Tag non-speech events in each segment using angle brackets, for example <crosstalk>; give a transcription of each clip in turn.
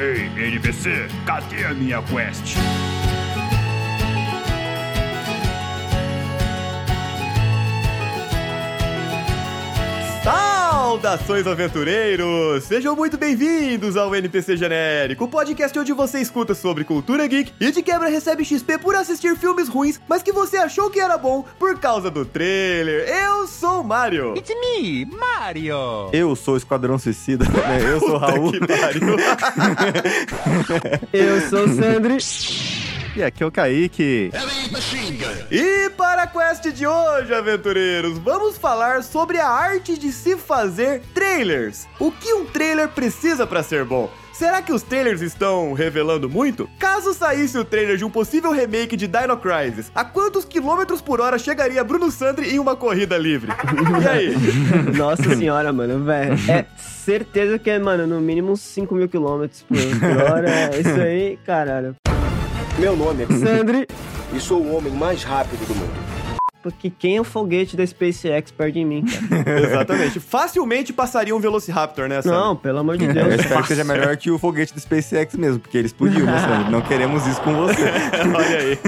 Ei, NPC, cadê a minha quest? Saudações aventureiros! Sejam muito bem-vindos ao NPC Genérico, o podcast onde você escuta sobre cultura geek e de quebra recebe XP por assistir filmes ruins, mas que você achou que era bom por causa do trailer. Eu sou o Mario. It's me, Mario! Eu sou o Esquadrão Suicida, né? Eu sou o Raul. Que pariu. <laughs> Eu sou o Sandri. E aqui é o Kaique. E para a quest de hoje, aventureiros, vamos falar sobre a arte de se fazer trailers. O que um trailer precisa para ser bom? Será que os trailers estão revelando muito? Caso saísse o trailer de um possível remake de Dino Crisis, a quantos quilômetros por hora chegaria Bruno Sandri em uma corrida livre? E aí? <laughs> Nossa senhora, mano, velho. É certeza que é, mano, no mínimo uns 5 mil quilômetros por por hora. É isso aí, caralho. Meu nome é Sandri, <laughs> e sou o homem mais rápido do mundo. Porque quem é o foguete da SpaceX perto de mim, cara? <laughs> Exatamente. Facilmente passaria um Velociraptor nessa. Não, pelo amor de <laughs> Eu Deus. espero que seja melhor que o foguete do SpaceX mesmo, porque ele explodiu, né? Não queremos isso com você. <laughs> Olha aí.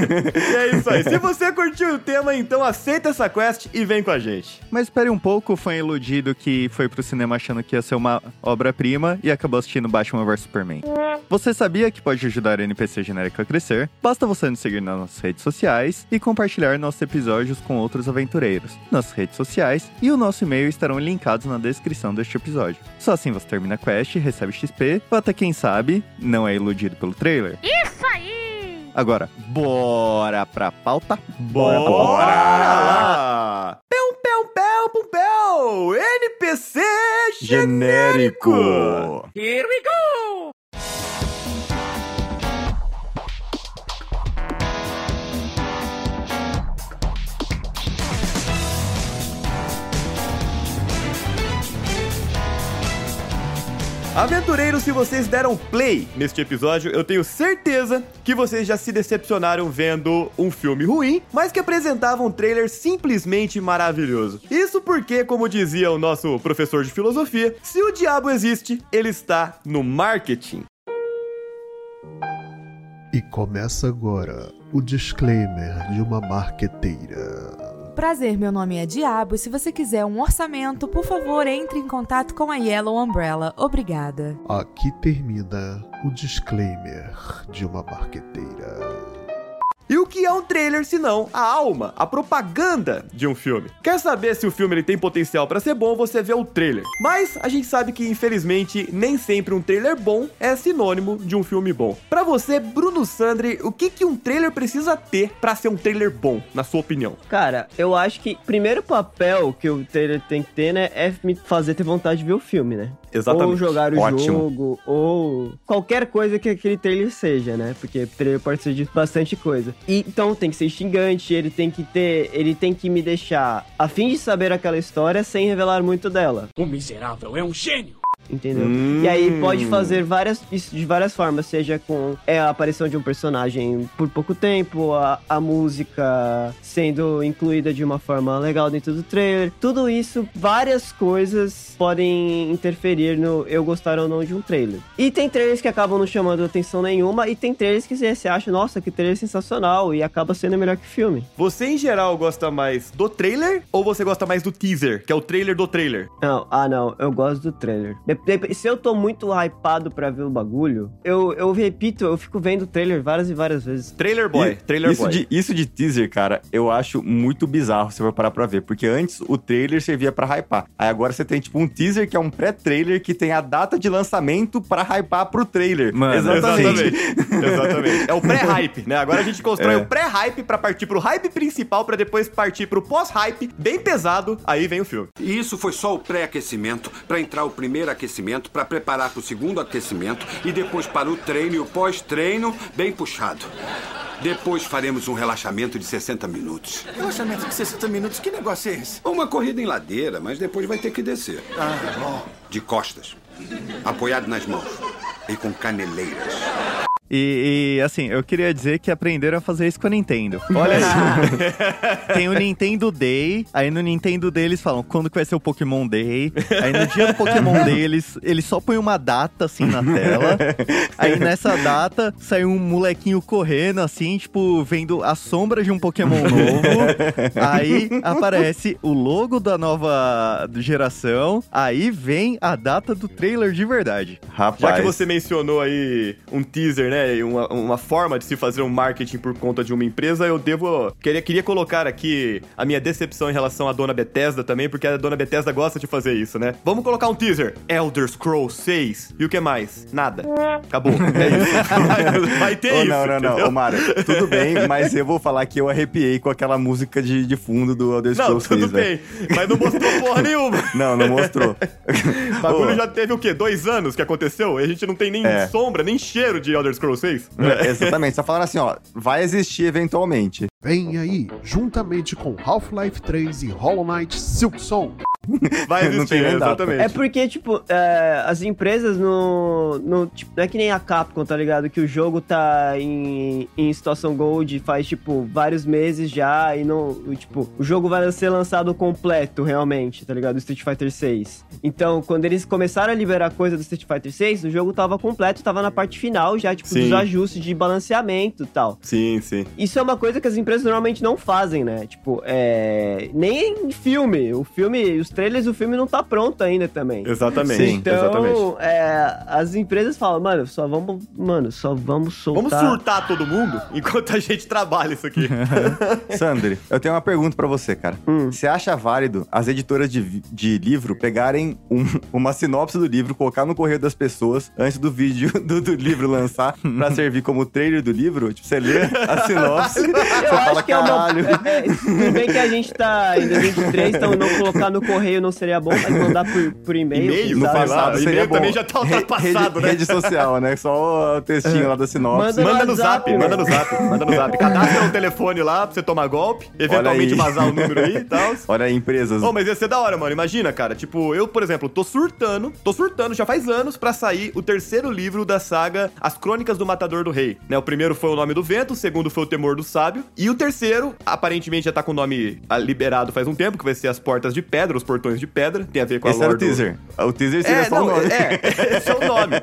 E é isso aí. Se você curtiu o tema, então aceita essa quest e vem com a gente. Mas espere um pouco, fã iludido que foi pro cinema achando que ia ser uma obra-prima e acabou assistindo Batman vs Superman. Você sabia que pode ajudar o NPC genérico a crescer? Basta você nos seguir nas nossas redes sociais e compartilhar nossos episódios com outros aventureiros. Nossas redes sociais e o nosso e-mail estarão linkados na descrição deste episódio. Só assim você termina a quest, recebe XP, ou até quem sabe, não é iludido pelo trailer. Isso aí! Agora, bora pra pauta? Bora, lá! Peu, peu, peu, pum, peu! NPC genérico! Here we go! Aventureiros, se vocês deram play neste episódio, eu tenho certeza que vocês já se decepcionaram vendo um filme ruim, mas que apresentava um trailer simplesmente maravilhoso. Isso porque, como dizia o nosso professor de filosofia, se o diabo existe, ele está no marketing. E começa agora o disclaimer de uma marqueteira. Prazer, meu nome é Diabo e se você quiser um orçamento, por favor, entre em contato com a Yellow Umbrella. Obrigada. Aqui termina o disclaimer de uma marqueteira. E o que é um trailer se não a alma, a propaganda de um filme? Quer saber se o filme ele tem potencial pra ser bom, você vê o trailer. Mas a gente sabe que infelizmente nem sempre um trailer bom é sinônimo de um filme bom. Pra você, Bruno Sandri, o que que um trailer precisa ter pra ser um trailer bom, na sua opinião? Cara, eu acho que o primeiro papel que o trailer tem que ter, né, é me fazer ter vontade de ver o filme, né? Exatamente. Ou jogar o Ótimo. jogo, ou qualquer coisa que aquele trailer seja, né? Porque trailer pode ser de bastante coisa. E, então tem que ser instigante, ele tem que ter. Ele tem que me deixar a fim de saber aquela história sem revelar muito dela. O miserável é um gênio! Entendeu? Hum. E aí pode fazer várias, isso de várias formas, seja com é, a aparição de um personagem por pouco tempo, a, a música sendo incluída de uma forma legal dentro do trailer. Tudo isso, várias coisas podem interferir no eu gostar ou não de um trailer. E tem trailers que acabam não chamando atenção nenhuma, e tem trailers que você acha, nossa, que trailer sensacional, e acaba sendo melhor que o filme. Você em geral gosta mais do trailer ou você gosta mais do teaser, que é o trailer do trailer? Não, ah não, eu gosto do trailer. Se eu tô muito hypado pra ver o bagulho, eu, eu repito, eu fico vendo o trailer várias e várias vezes. Trailer boy, E- trailer isso boy. De, isso de teaser, cara, eu acho muito bizarro se for parar pra ver. Porque antes o trailer servia pra hypar. Aí agora você tem tipo um teaser que é um pré-trailer que tem a data de lançamento pra hypar pro trailer. Mano, Exatamente. Exatamente. <laughs> É o pré-hype, né? Agora a gente constrói É. o pré-hype pra partir pro hype principal, pra depois partir pro pós-hype, bem pesado, aí vem o filme. E isso foi só o pré-aquecimento, para entrar o primeiro aquecimento, para preparar para o segundo aquecimento e depois para o treino e o pós-treino bem puxado. Depois faremos um relaxamento de 60 minutos. Relaxamento de 60 minutos, que negócio é esse? Uma corrida em ladeira, mas depois vai ter que descer. Ah, bom. De costas, apoiado nas mãos e com caneleiras. E, e, assim, eu queria dizer que aprenderam a fazer isso com a Nintendo. Olha aí. <laughs> Tem o Nintendo Day, aí no Nintendo Day eles falam quando que vai ser o Pokémon Day. Aí no dia do Pokémon Day eles, eles só põem uma data assim na tela. Aí nessa data sai um molequinho correndo assim, tipo, vendo a sombra de um Pokémon novo. Aí aparece o logo da nova geração. Aí vem a data do trailer de verdade. Já que Rapaz, você mencionou aí um teaser, né? E Uma, uma forma de se fazer um marketing por conta de uma empresa, eu devo. Queria, queria colocar aqui a minha decepção em relação à dona Bethesda também, porque a dona Bethesda gosta de fazer isso, né? Vamos colocar um teaser: Elder Scrolls 6. E o que mais? Nada. Acabou. <laughs> É isso. <laughs> Vai ter Ô, isso. não, não, não. Ô, Mário, tudo bem, mas eu vou falar que eu arrepiei com aquela música de, de fundo do Elder Não, Scrolls tudo 6, velho. bem. Mas não mostrou porra <laughs> nenhuma. Não, não mostrou. O bagulho Ô, já teve o quê? Dois anos que aconteceu? E a gente não tem nem É. sombra, nem cheiro de Elder Scrolls 6? É, Exatamente, só falando assim, ó, vai existir eventualmente. Vem aí, juntamente com Half-Life 3 e Hollow Knight Silksong. Vai <laughs> Não tem existir, exatamente. É porque, tipo, é, as empresas no, no. Tipo, não é que nem a Capcom, tá ligado? Que o jogo tá em, em situação gold faz, tipo, vários meses já e não. Tipo, o jogo vai ser lançado completo, realmente, tá ligado? Do Street Fighter 6. Então, quando eles começaram a liberar coisa do Street Fighter 6, o jogo tava completo, tava na parte final já, tipo, Sim. dos ajustes de balanceamento e tal. Sim, sim. Isso é uma coisa que as empresas normalmente não fazem, né? Tipo, é. Nem em filme. O filme, os trailers do filme não tá pronto ainda também. Exatamente. Sim, Então, exatamente. é, as empresas falam, mano, só vamos. Mano, só vamos soltar. Vamos surtar todo mundo <laughs> enquanto a gente trabalha isso aqui. <laughs> Sandri, eu tenho uma pergunta pra você, cara. Hum. Você acha válido as editoras de, de livro pegarem um- <laughs> uma sinopse do livro, colocar no correio das pessoas antes do vídeo do, do livro lançar, <laughs> pra servir como trailer do livro? Tipo, você lê a <laughs> sinopse, você Eu fala, acho que é uma. caralho. É, é, tudo bem que a gente tá em 2023, então não colocar no correio não seria bom, mas mandar por, por e-mail. E-mail, No passado e-mail também já tá ultrapassado, rede, né? Rede social, né? Só o textinho lá da sinopse. Manda- Manda no zap, né? manda no zap, manda no zap. Cadastra o telefone lá pra você tomar golpe, eventualmente vazar o número aí e tal. <laughs> Olha aí, empresas. Ô, mas ia ser da hora, mano. Imagina, cara. Tipo, eu, por exemplo, tô surtando, tô surtando já faz anos pra sair o terceiro livro da saga As Crônicas do Matador do Rei. Né? O primeiro foi O Nome do Vento, o segundo foi O Temor do Sábio. E o terceiro, aparentemente, já tá com o nome ah, liberado faz um tempo, que vai ser As Portas de Pedra, Os Portões de Pedra. Tem a ver com Esse a era o lore do- teaser. O teaser seria É, só não, o nome. é, esse é o nome.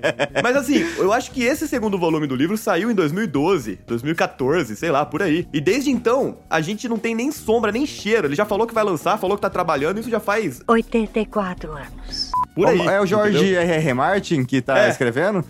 Mas assim, eu acho que esse segundo volume do livro saiu em 2012, 2014, sei lá, por aí. E desde então, a gente não tem nem sombra, nem cheiro. Ele já falou que vai lançar, falou que tá trabalhando, isso já faz 84 anos. Por aí. É o entendeu? R.R. Martin que tá É. escrevendo?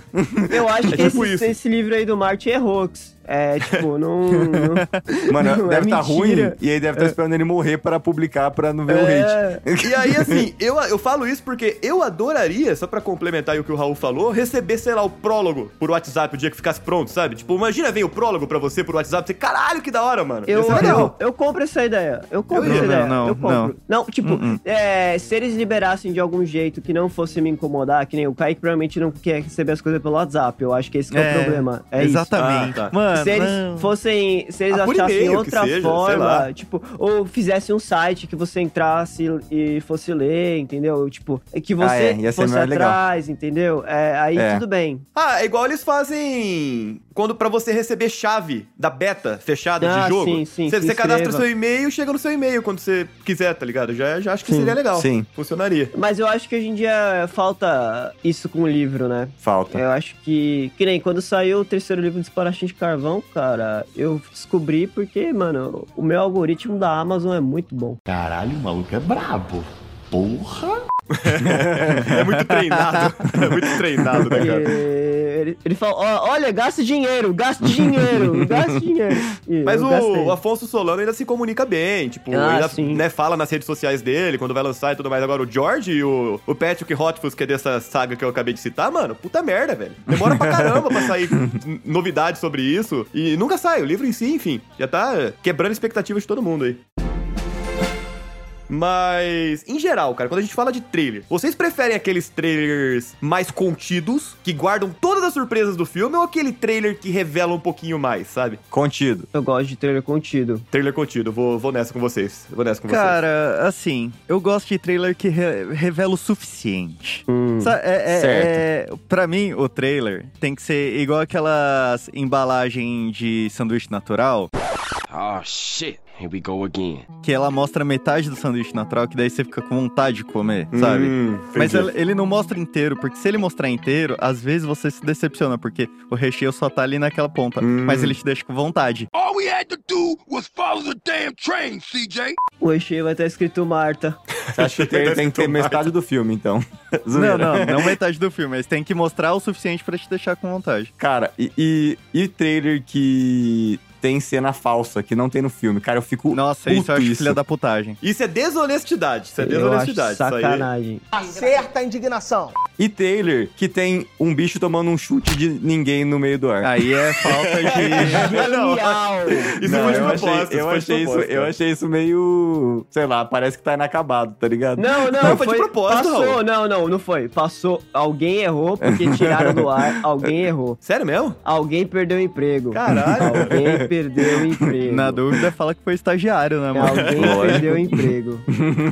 Eu acho É que tipo esse, esse livro aí do Martin é hoax. É, tipo, <laughs> não. não <laughs> Mano, <laughs> não deve é estar ruim e aí deve estar esperando ele morrer pra publicar pra não ver o É. hate. E aí, assim, eu, eu falo isso porque eu adoraria, só pra complementar aí o que o Raul falou, receber, sei lá, o prólogo por WhatsApp o dia que ficasse pronto, sabe? Tipo, imagina vem o prólogo pra você por WhatsApp, você, caralho, que da hora, mano. Eu, Ia ser eu, eu compro essa ideia. Eu compro Eu essa ia. ideia. Não, não, eu compro. Não, tipo, Uh-uh. é, se eles liberassem de algum jeito que não fosse me incomodar, que nem o Kaique provavelmente não quer receber as coisas pelo WhatsApp. Eu acho que esse que é, o problema. É isso. exatamente. Ah, tá. Mano, Se eles fossem. Se eles Ah, achassem outra seja, forma, tipo, ou fizessem um site que você entrasse e fosse ler, entendeu? Tipo, que você Ah, é, ia ser fosse mais legal. atrás, entendeu? É, aí É. tudo bem. Ah, é igual eles fazem quando pra você receber chave da beta fechada Ah, de jogo. sim, sim, você, se você cadastra seu e-mail, chega no seu e-mail quando você quiser, tá ligado? Já, já acho que Sim. seria legal. Sim. Funcionaria. Mas eu acho que hoje em dia falta isso com o livro, né? Falta. Eu acho que. Que nem quando saiu o terceiro livro de Espadachim de Carvão, cara, eu descobri porque, mano, o meu algoritmo da Amazon é muito bom. Caralho, o maluco é brabo. Porra! É muito treinado. é muito treinado, né, cara? ele, ele fala: "Ó, olha, gaste dinheiro, gaste dinheiro, <laughs> gaste dinheiro. E Mas o, gastei. Afonso Solano ainda se comunica bem, tipo, Ah, ainda né, fala nas redes sociais dele, quando vai lançar e tudo mais. Agora, o George e o, o Patrick Hotfuss, que é dessa saga que eu acabei de citar, mano, puta merda, velho. Demora pra caramba pra sair <laughs> novidades sobre isso. E nunca sai, o livro em si, enfim, já tá quebrando expectativas de todo mundo aí. Mas, em geral, cara, quando a gente fala de trailer, vocês preferem aqueles trailers mais contidos, que guardam todas as surpresas do filme ou aquele trailer que revela um pouquinho mais, sabe? Contido. Eu gosto de trailer contido. Trailer contido, vou, vou nessa com vocês. Vou nessa com vocês. Cara, assim, eu gosto de trailer que re- revela o suficiente. Hum. Sa- é, é, Certo. é- pra mim, o trailer tem que ser igual aquelas embalagens de sanduíche natural, Oh shit, here we go again. que ela mostra metade do sanduíche natural, que daí você fica com vontade de comer, sabe? Hum, Mas ele, ele não mostra inteiro, porque se ele mostrar inteiro, às vezes você se decepciona, porque o recheio só tá ali naquela ponta. Hum. Mas ele te deixa com vontade. All we had to do was follow the damn train, CJ. O recheio vai estar escrito Marta. Você acha que o trailer tem que ter metade do filme, então? <laughs> Não, não, não metade do filme, mas tem que mostrar o suficiente pra te deixar com vontade. Cara, e, e, e trailer que tem cena falsa, que não tem no filme? Cara, eu fico Nossa, isso eu acho isso. filha da putagem. Isso é desonestidade. Isso é Eu acho desonestidade. Isso aí. sacanagem. Acerta a indignação. E trailer que tem um bicho tomando um chute de ninguém no meio do ar. Aí é falta de. <laughs> Genial! Isso Não, foi de eu propósito. achei, eu, foi de achei isso, eu achei isso meio. Sei lá, parece que tá inacabado, tá ligado? Não, não, Não, foi de propósito, Passou, Raul. não, não, não foi. Passou. Alguém errou porque tiraram do ar. Alguém errou. Sério mesmo? Alguém perdeu o emprego. Caralho. Alguém perdeu o <laughs> emprego. Na dúvida, fala que foi estagiário, né, mano? Alguém <laughs> perdeu o emprego.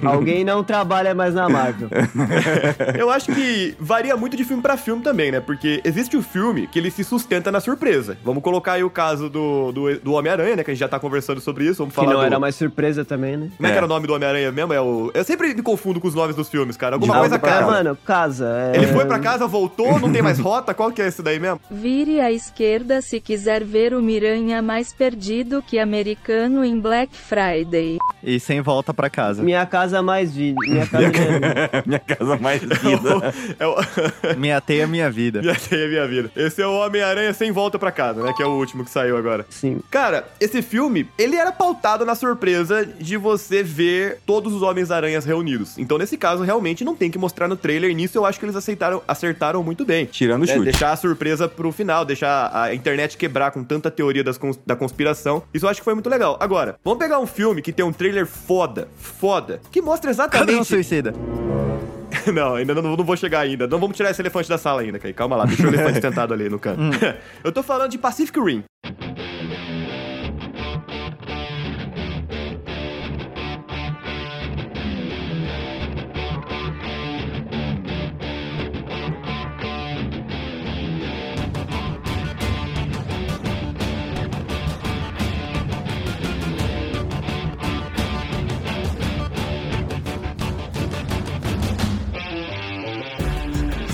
Alguém não trabalha mais na Marvel. <laughs> Eu acho que varia muito de filme pra filme também, né? Porque existe o filme que ele se sustenta na surpresa. Vamos colocar aí o caso do, do, do Homem-Aranha, né? Que a gente já tá conversando sobre isso. Vamos Que falar não do... era mais surpresa também, né? Como é que É. era o nome do Homem-Aranha mesmo? É o... Eu sempre me confundo com os nomes dos filmes, cara. Alguma De coisa casa. Ah, mano, casa. é- Ele foi pra casa, voltou, não tem mais rota? Qual que é esse daí mesmo? Vire à esquerda se quiser ver o Miranha mais perdido que americano em Black Friday. E sem volta pra casa. Minha casa mais vida. Minha casa minha... <laughs> Minha casa mais vida. É o... <laughs> Minha teia, minha vida. Minha teia, minha vida. Esse é o Homem-Aranha sem volta pra casa, né? Que é o último que saiu agora. Sim. Cara, esse filme, ele era pautado na surpresa de você ver todos os Homens-Aranhas reunidos. Então, nesse caso, realmente não tem que mostrar no trailer. Nisso eu acho que eles aceitaram, acertaram muito bem. Tirando o É, chute. deixar a surpresa pro final, deixar a internet quebrar com tanta teoria das da conspiração. Isso eu acho que foi muito legal. Agora, vamos pegar um filme que tem um trailer foda, foda, que mostra Cadê o exatamente... suicida? <laughs> Não, ainda não, não vou chegar ainda. Não vamos tirar esse elefante da sala ainda, Kai. Calma lá, deixa o elefante <laughs> sentado ali no canto. <laughs> Eu tô falando de Pacific Rim.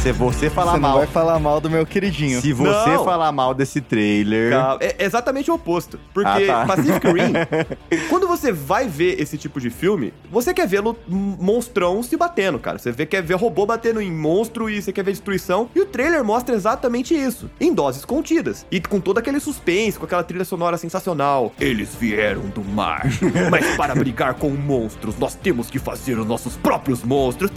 Se você falar Você mal. vai falar mal do meu queridinho. Se você Não. falar mal desse trailer. Calma, É exatamente o oposto. Porque Ah, tá. Pacific <laughs> Rim, quando você vai ver esse tipo de filme, você quer ver lo- monstrão se batendo, cara. Você vê, quer ver robô batendo em monstro e você quer ver destruição. E o trailer mostra exatamente isso, em doses contidas. E com todo aquele suspense, com aquela trilha sonora sensacional. Eles vieram do mar, <laughs> mas para brigar com monstros, nós temos que fazer os nossos próprios monstros.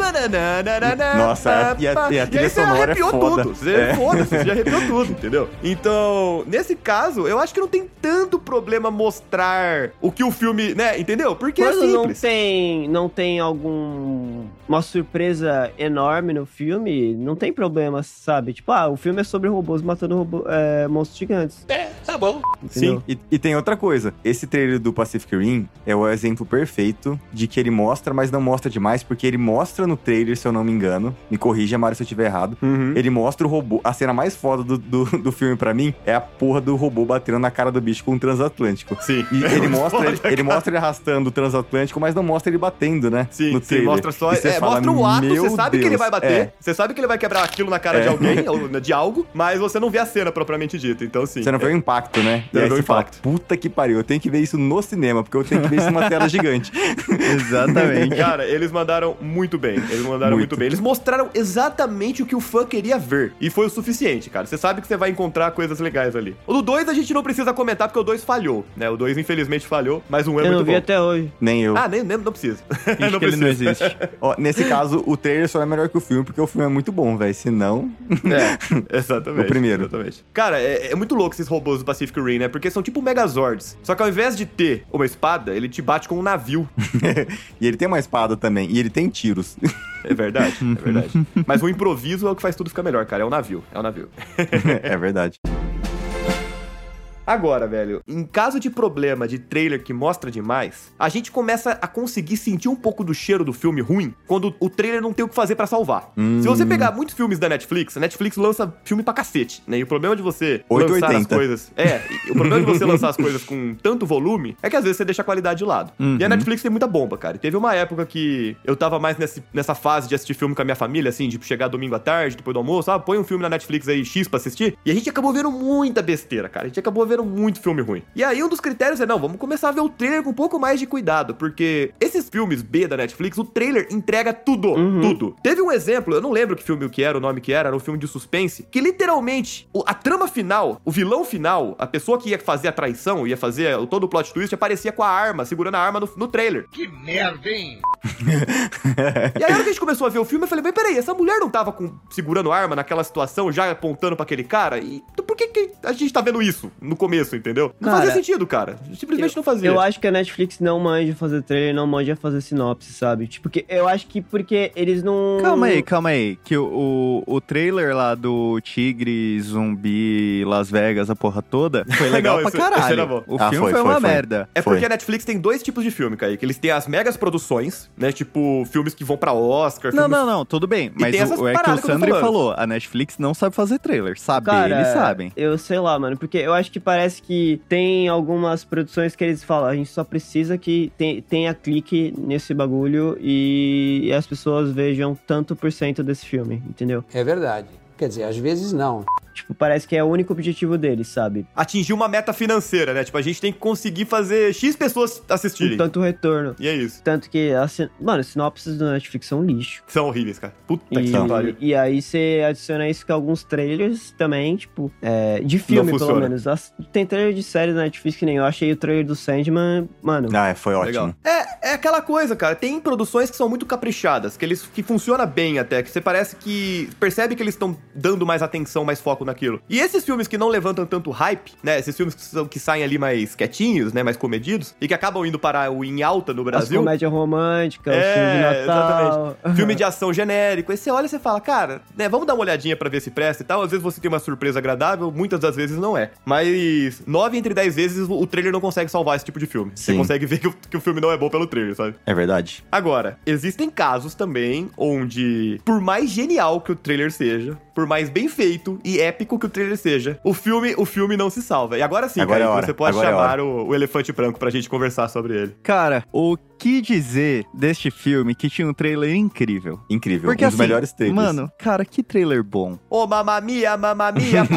Nossa, e a- pá, e aí você é arrepiou foda. tudo. Você, É. Foda-se, você já arrepiou tudo, entendeu? Então, nesse caso, eu acho que não tem tanto problema mostrar o que o filme, né? Entendeu? Porque é Quando não simples. tem, não tem algum uma surpresa enorme no filme, não tem problema, sabe? Tipo, ah, o filme é sobre robôs matando robô, é, monstros gigantes. É, tá bom. Sim, e, e tem outra coisa. Esse trailer do Pacific Rim é o exemplo perfeito de que ele mostra, mas não mostra demais, porque ele mostra no trailer, se eu não me engano. Me corrija, Mário, se eu estiver errado. Uhum. Ele mostra o robô. A cena mais foda do, do, do filme, pra mim, é a porra do robô batendo na cara do bicho com um transatlântico. Sim. E ele <laughs> mostra, Foda, ele, ele mostra ele arrastando o transatlântico, mas não mostra ele batendo, né? Sim, no sim, trailer. mostra só. E você É, fala, mostra o ato, você "Meu sabe que ele Deus." vai bater. É. Você sabe que ele vai quebrar aquilo na cara de É. alguém, ou de algo, mas você não vê a cena propriamente dita. Então, sim. Você não vê o impacto, né? Você E não vê o você fala, impacto. puta que pariu, eu tenho que ver isso no cinema, porque eu tenho que ver isso numa tela gigante. <laughs> Exatamente. Cara, eles mandaram muito bem. Eles mandaram muito. Muito. bem. Eles mostraram exatamente o que o fã queria ver. E foi o suficiente, cara. Você sabe que você vai encontrar coisas legais ali. O do 2 a gente não precisa comentar porque o 2 falhou, né? O 2 infelizmente falhou, mas um é Eu muito não vi bom. até hoje. Nem eu. Ah, nem, nem não precisa. <laughs> Que ele não existe. Ó, nesse caso, o trailer só é melhor que o filme, porque o filme é muito bom, velho. Se não. É, <laughs> exatamente. O primeiro. Exatamente. Cara, é, é muito louco esses robôs do Pacific Rim, né? Porque são tipo Megazords. Só que ao invés de ter uma espada, ele te bate com um navio. <laughs> e ele tem uma espada também, e ele tem tiros. É verdade, é <laughs> verdade. Mas o improviso é o que faz tudo ficar melhor, cara. É o navio, é o navio. é verdade. Agora, velho, em caso de problema de trailer que mostra demais, a gente começa a conseguir sentir um pouco do cheiro do filme ruim quando o trailer não tem o que fazer pra salvar. Hum. Se você pegar muitos filmes da Netflix, a Netflix lança filme pra cacete, né? E o problema de você lançar as 880. coisas. É, o problema de você lançar as coisas com tanto volume é que às vezes você deixa a qualidade de lado. Uhum. E a Netflix tem muita bomba, cara. E teve uma época que eu tava mais nesse, nessa fase de assistir filme com a minha família, assim, de chegar domingo à tarde, depois do almoço, ah, põe um filme na Netflix aí X pra assistir. E a gente acabou vendo muita besteira, cara. A gente acabou vendo muito filme ruim. E aí um dos critérios é, não, vamos começar a ver o trailer com um pouco mais de cuidado, porque esses filmes B da Netflix, o trailer entrega tudo, tudo. Teve um exemplo, eu não lembro que filme que era, o nome que era, era um filme de suspense, que literalmente, a trama final, o vilão final, a pessoa que ia fazer a traição, ia fazer todo o plot twist, aparecia com a arma, segurando a arma no, no trailer. Que merda, hein? E aí, a hora que a gente começou a ver o filme, eu falei, mas peraí, essa mulher não tava com, segurando arma naquela situação, já apontando pra aquele cara? E então por que, que a gente tá vendo isso no começo, entendeu? Não Cara, fazia sentido, cara. Simplesmente não fazia. Eu acho que a Netflix não manja fazer trailer, não manja fazer sinopse, sabe? Tipo, que eu acho que porque eles não. Calma aí, calma aí. Que o, o, o trailer lá do Tigre, Zumbi, Las Vegas, a porra toda, <laughs> foi legal Não, pra esse caralho. era bom. O Ah, filme foi, foi, foi, uma foi. merda. É Foi. porque a Netflix tem dois tipos de filme, Kaique. Eles têm as megas produções, né? Tipo, filmes que vão pra Oscar. Não, filmes... não, não, tudo bem. Mas o, é que o eu falando. falou, a Netflix não sabe fazer trailer. Saber, Cara, eles sabem. Eu sei lá, mano, porque eu acho que parece que tem algumas produções que eles falam, a gente só precisa que tenha clique nesse bagulho e as pessoas vejam tanto por cento desse filme, entendeu? É verdade. Quer dizer, às vezes não. Tipo, parece que é o único objetivo deles, sabe? Atingir uma meta financeira, né? Tipo, a gente tem que conseguir fazer X pessoas assistirem. Tanto retorno. E é isso. Tanto que, assim, mano, as sinopses do Netflix são lixo. São horríveis, cara. Puta E, que pariu. e aí você adiciona isso com alguns trailers também, tipo, é, de filme, pelo menos. As- Tem trailer de série da Netflix que nem eu achei o trailer do Sandman, mano. Ah, foi ótimo. Legal. É, é aquela coisa, cara. Tem produções que são muito caprichadas, que eles que funciona bem até, que você parece que percebe que eles estão dando mais atenção, mais foco naquilo. E esses filmes que não levantam tanto hype, né? Esses filmes que, são, que saem ali mais quietinhos, né? Mais comedidos e que acabam indo para o em alta no As Brasil. comédia romântica, É, filmes de Natal. exatamente. <laughs> Filme de ação genérico. Aí você olha e você fala, cara, né, vamos dar uma olhadinha pra ver se presta e tal. Às vezes você tem uma surpresa agradável, muitas das vezes não é. Mas nove entre dez vezes o trailer não consegue salvar esse tipo de filme. Você Sim. consegue ver que o, que o filme não é bom pelo trailer, sabe? É verdade. Agora, existem casos também onde, por mais genial que o trailer seja, por mais bem feito e épico que o trailer seja, o filme, o filme não se salva. E agora sim, Agora é Kaique, hora, você pode agora é chamar o, o elefante branco pra gente conversar sobre ele. Cara, o que dizer deste filme que tinha um trailer incrível? Incrível. Porque um dos assim, melhores trailers. Mano, cara, que trailer bom. Ô, mamma mia, mamma mia. <laughs>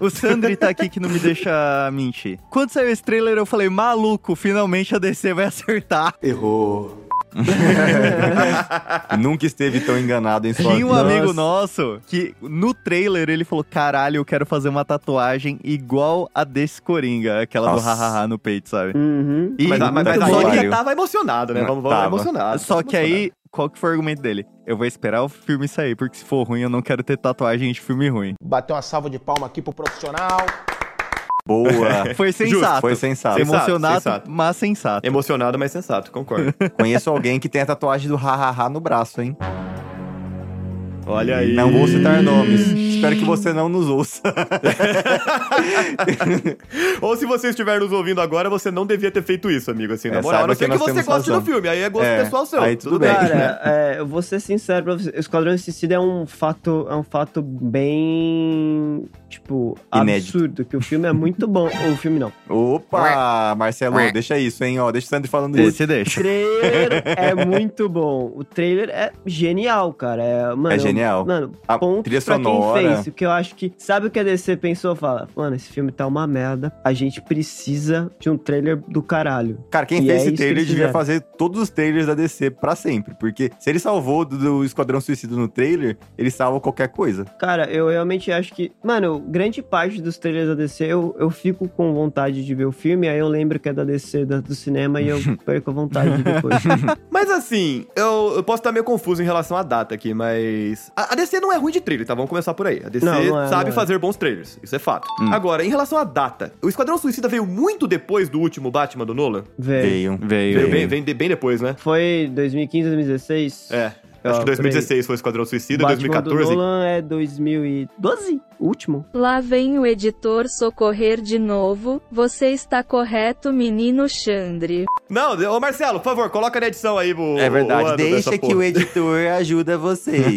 O Sandri tá aqui que não me deixa mentir. Quando saiu esse trailer, eu falei, maluco, finalmente a DC vai acertar. Errou. <laughs> Nunca esteve tão enganado em sua Tinha um vida. amigo nosso que no trailer ele falou: caralho, eu quero fazer uma tatuagem igual a desse Coringa, aquela Nossa. do hahaha no peito, sabe? Uhum. E- Mas, mas, mas aí que tava emocionado, né? Vamos, vamos Tava. emocionado. Só que aí, qual que foi o argumento dele? Eu vou esperar o filme sair, porque se for ruim, eu não quero ter tatuagem de filme ruim. Bateu uma salva de palma aqui pro profissional. Boa. <laughs> Foi sensato. Foi sensato. Sensato, Emocionado, sensato. mas sensato. Emocionado, mas sensato, concordo. <laughs> Conheço alguém que tem a tatuagem do hahaha no braço, hein? Olha aí. Não vou citar nomes. Espero que você não nos ouça. <laughs> Ou se você estiver nos ouvindo agora, você não devia ter feito isso, amigo, assim, na É, moral. A não ser que que você goste do razão. filme, aí é gosto É, pessoal seu. aí tudo bem. Cara, é, eu vou ser sincero pra você. Esquadrão Suicida é um fato, é um fato bem, tipo, Inédito. absurdo. Que o filme é muito bom. Ou o filme não. Opa, Marcelo, deixa isso, hein? Ó, deixa o Sandro falando isso. O deixa. trailer é muito bom. O trailer é genial, cara. É, mano, É genial. Mano, A ponto trilha pra sonora. Quem fez. O que eu acho que... Sabe o que a DC pensou? Fala, mano, esse filme tá uma merda. A gente precisa de um trailer do caralho. Cara, quem E fez é esse isso trailer devia fazer todos os trailers da DC pra sempre. Porque se ele salvou do, do Esquadrão Suicida no trailer, ele salva qualquer coisa. Cara, eu realmente acho que... Mano, grande parte dos trailers da DC, eu, eu fico com vontade de ver o filme, aí eu lembro que é da DC, da- do cinema, e eu <laughs> perco a vontade depois. <laughs> Mas assim, eu, eu posso estar meio confuso em relação à data aqui, mas. A, a DC não é ruim de trailer, tá? Vamos começar por aí. A DC Não, não é, sabe é. fazer bons trailers, isso é fato. Agora, em relação à data, o Esquadrão Suicida veio muito depois do último Batman do Nolan? Velho. Veio. Veio. Veio bem, bem depois, né? Foi 2015, 2016? É. Acho que Ó, 2016 foi o Esquadrão Suicida, Batman 2014. do Nolan é 2012, o último. Lá vem o editor socorrer de novo. Você está correto, menino Xandre. Não, ô Marcelo, por favor, coloca na edição aí o. É verdade. o Deixa que porra. o editor <laughs> ajuda vocês. <laughs>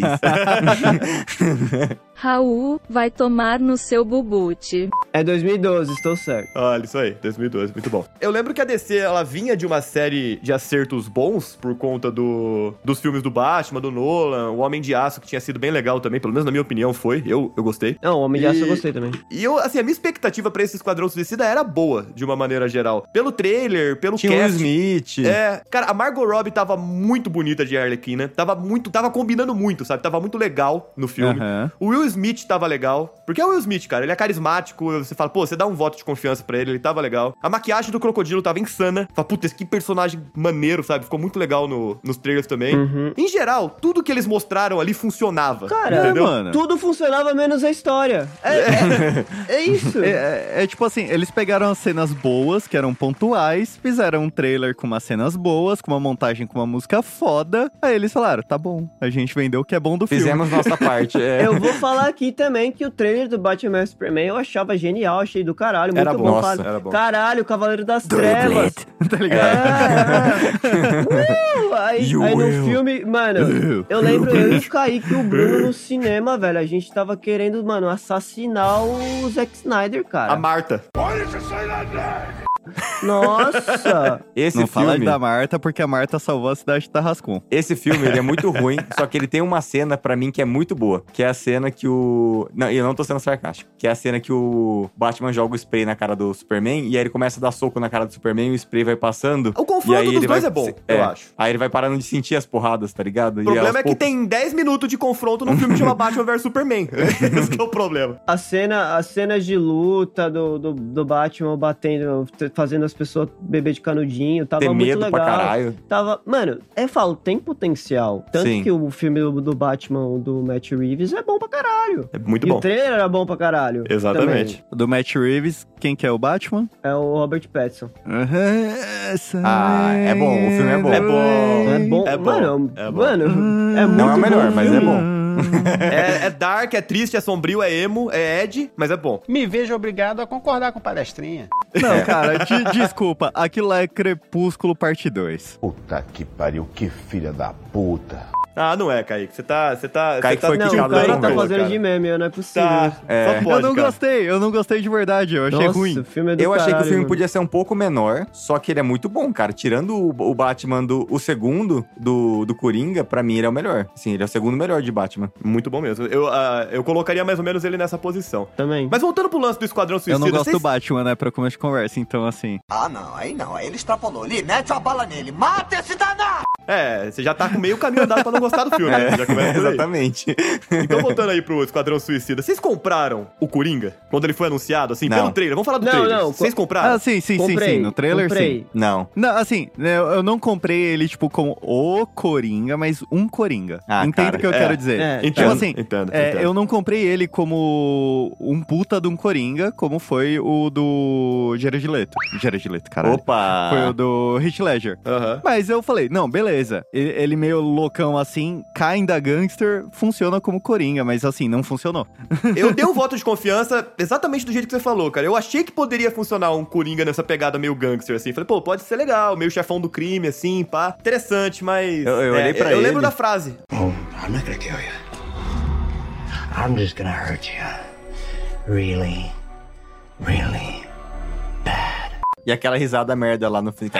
Raul, vai tomar no seu bubute. É 2012, estou certo. Olha, isso aí, 2012, muito bom. Eu lembro que a DC, ela vinha de uma série de acertos bons por conta do, dos filmes do Batman, do Nolan, O Homem de Aço, que tinha sido bem legal também, pelo menos na minha opinião foi, eu, eu gostei. Não, o Homem de Aço eu gostei também. E eu, assim, a minha expectativa pra esse Esquadrão Suicida era boa, de uma maneira geral. Pelo trailer, pelo Tinha o Will cast. Smith. É, cara, a Margot Robbie tava muito bonita de Arlequina. Tava muito, tava combinando muito, sabe? Tava muito legal no filme. Aham. O Will Smith tava legal. Porque é o Will Smith, cara. Ele é carismático. Você fala, pô, você dá um voto de confiança pra ele. Ele tava legal. A maquiagem do crocodilo tava insana. Fala, puta, que personagem maneiro, sabe? Ficou muito legal no- nos trailers também. Uhum. Em geral, tudo que eles mostraram ali funcionava. Cara, entendeu? mano. tudo funcionava menos a história. É, é- é <laughs> isso. É, é- é tipo assim, eles pegaram as cenas boas, que eram pontuais, fizeram um trailer com umas cenas boas, com uma montagem com uma música foda. Aí eles falaram, tá bom, a gente vendeu o que é bom do Fizemos filme. nossa parte. É. Eu vou falar aqui também que o trailer do Batman Superman eu achava genial, achei do caralho, muito Era bom, nossa, Fala- era bom. Caralho, Cavaleiro das Trevas. <laughs> tá ligado? <laughs> Uh, aí, aí no filme, mano, eu lembro eu e o Kaique e o Bruno no cinema, velho. A gente tava querendo, mano, assassinar o Zack Snyder, A cara. Marta. Nossa! Esse Não fala filme, da Marta, porque a Marta salvou a cidade de Tarrascon. esse filme, ele é muito <laughs> ruim, só que ele tem uma cena pra mim que é muito boa, que é a cena que o Não, eu não tô sendo sarcástico, que é a cena que o Batman joga o spray na cara do Superman e aí ele começa a dar soco na cara do Superman e o spray vai passando. O e confronto aí dos ele dois vai é bom, se- eu acho. Aí ele vai parando de sentir as porradas, tá ligado? O E problema é que poucos- tem 10 minutos de confronto num filme que chama <laughs> Batman vs Superman. <laughs> Esse que é o problema. A cena, as cenas de luta do, do, do Batman batendo, t- fazendo as pessoas beber de canudinho, tava Ter muito medo legal. pra caralho. Tava, mano, eu falo, tem potencial. Tanto Sim. que o filme do, do Batman do Matt Reeves é bom pra caralho. É muito e bom. o trailer era bom pra caralho. Exatamente. Do Matt Reeves, quem que é o Batman? também. É o Robert Pattinson. Ah, é bom, o filme é bom. É bom. É bom, É bom, mano. é bom. Mano, é muito Não é o melhor, bom mas é bom. <laughs> É, é dark, é triste, é sombrio, é emo, é Ed, mas é bom. Me vejo obrigado a concordar com o palestrinha. Não, cara, de- desculpa. Aquilo lá é Crepúsculo Parte 2. Puta que pariu, que filha da puta. Ah, não é, Kaique. Você tá. Você tá. você Kaique tá foi Não, o cara tá fazendo cara. de meme, não é possível. Tá. É. Só pode, eu não cara. gostei, eu não gostei de verdade, eu achei Nossa, ruim. o filme é do Eu achei que o caralho, filme mano. podia ser um pouco menor, só que ele é muito bom, cara. Tirando o, o Batman do o segundo do, do Coringa, pra mim ele é o melhor. Sim, ele é o segundo melhor de Batman. Muito bom mesmo. Eu, ah, eu colocaria mais ou menos ele nessa posição. Também. Mas voltando pro lance do Esquadrão Eu Suicida, não gosto vocês- do Batman, né, pra começo de conversa, então assim. Ah, não, aí não. Aí ele extrapolou. Lee, mete uma bala nele. Mata esse danado! É, você já tá com meio caminho andado pra não gostar do filme, né? Já começa por aí. exatamente. Então, voltando aí pro Esquadrão Suicida, vocês compraram o Coringa? Quando ele foi anunciado, assim, Não. pelo trailer? Vamos falar do Não, trailer. não, Vocês co- compraram? Ah, sim, sim, sim, Comprei, sim. No trailer, comprei. sim. Não. Não, assim, né, eu não comprei ele, tipo, como o Coringa, mas um Coringa. Ah, Entende o que eu é, quero dizer? é. Tipo Entendo, assim, entendo, é, entendo. eu não comprei ele como um puta de um Coringa, como foi o do Jared Leto. Jared Leto, caralho. Opa! Foi o do Heath Ledger. Mas eu falei, não, beleza. Ele, ele meio loucão assim, kinda gangster, funciona como Coringa, mas assim, não funcionou. Eu <laughs> dei um voto de confiança exatamente do jeito que você falou, cara. Eu achei que poderia funcionar um Coringa nessa pegada meio gangster, assim. Falei, pô, pode ser legal, meio chefão do crime, assim, pá. Interessante, mas... Eu- eu é, olhei pra Eu ele. lembro da frase. Oh, I'm not gonna kill you. I'm just gonna hurt you. Really, really bad. E aquela risada merda lá no fim.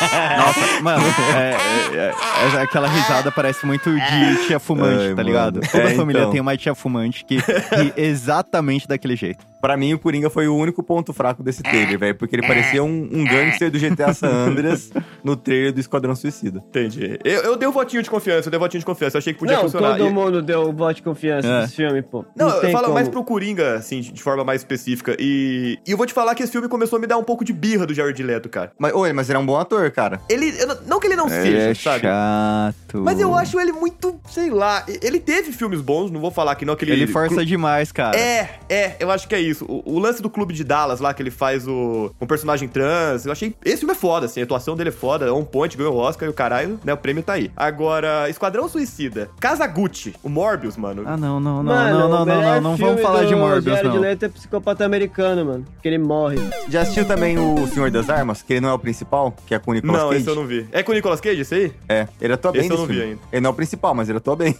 <laughs> Nossa, mano, é, é- é- aquela risada parece muito de tia fumante, Ai, tá mano. ligado? Toda É, família então. tem uma tia fumante que ri exatamente daquele jeito. Pra mim, o Coringa foi o único ponto fraco desse trailer, velho. Porque ele parecia um, um gangster do GTA San <laughs> Andreas no trailer do Esquadrão Suicida. Entendi. Eu, eu dei um votinho de confiança, eu dei um votinho de confiança. Eu achei que podia não, funcionar. todo E- mundo deu voto de confiança É. nesse filme, pô. Não, eu tem falo como. mais pro Coringa, assim, de de forma mais específica. E, e eu vou te falar que esse filme começou a me dar um pouco de birra do Jared Leto, cara. Mas, oi, mas ele é um bom ator, cara. Ele. eu não- não que ele não Ele seja, é sabe? chato. Mas eu acho ele muito, sei lá. Ele teve filmes bons, não vou falar que não, que ele. Ele força demais, cara. É, é, eu acho que é isso. O, o lance do Clube de Dallas lá, que ele faz o um personagem trans, eu achei. Esse filme é foda, assim. A atuação dele é foda, é um point, ganhou o Oscar e o caralho, né? O prêmio tá aí. Agora, Esquadrão Suicida. Kazaguchi, o Morbius, mano. Ah, não, não, não, Mano, não, não, o não, não, não vamos falar do de Morbius, Jared não. Leto é psicopata americano, mano. Que ele morre. Já assistiu também o Senhor das Armas, que ele não é o principal, que é com o Nicolas Não, Cage? esse eu não vi. É com o Nicolas Cage, esse aí? É, ele atua bem Esse eu não vi filme. ainda. Ele não é o principal, mas ele atua bem.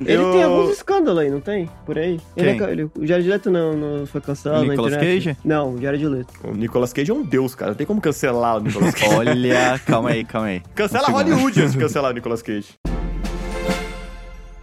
Ele Eu- tem alguns escândalos aí, não tem? Por aí. Ele Quem? é ca- ele- o Jared Leto não, não foi cancelado O na Nicolas? Cage? Não, Jared Leto. O Nicolas Cage é um deus, cara. Não tem como cancelar o Nicolas Cage. Olha, calma aí, calma aí. Cancela Um. Hollywood antes de cancelar o <laughs> Nicolas Cage.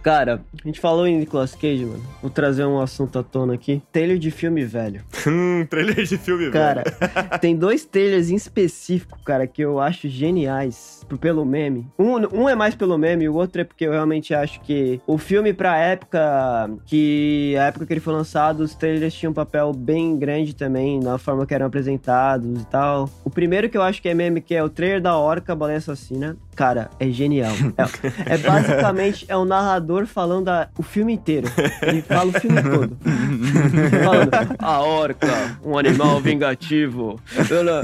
Cara, a gente falou em Nicolas Cage, mano. Vou trazer um assunto à tona aqui. Trailer de filme velho. Hum, trailer de filme Cara, velho. tem dois trailers em específico, cara, que eu acho geniais pelo meme. Um, um é mais pelo meme, o outro é porque eu realmente acho que o filme pra época que a época que ele foi lançado, os trailers tinham um papel bem grande também na forma que eram apresentados e tal. O primeiro que eu acho que é meme, que é o trailer da Orca, Baleia Assassina. Cara, é genial. É, é basicamente é o narrador falando a- o filme inteiro. Ele fala o filme todo. falando, a orca, um animal vingativo, ela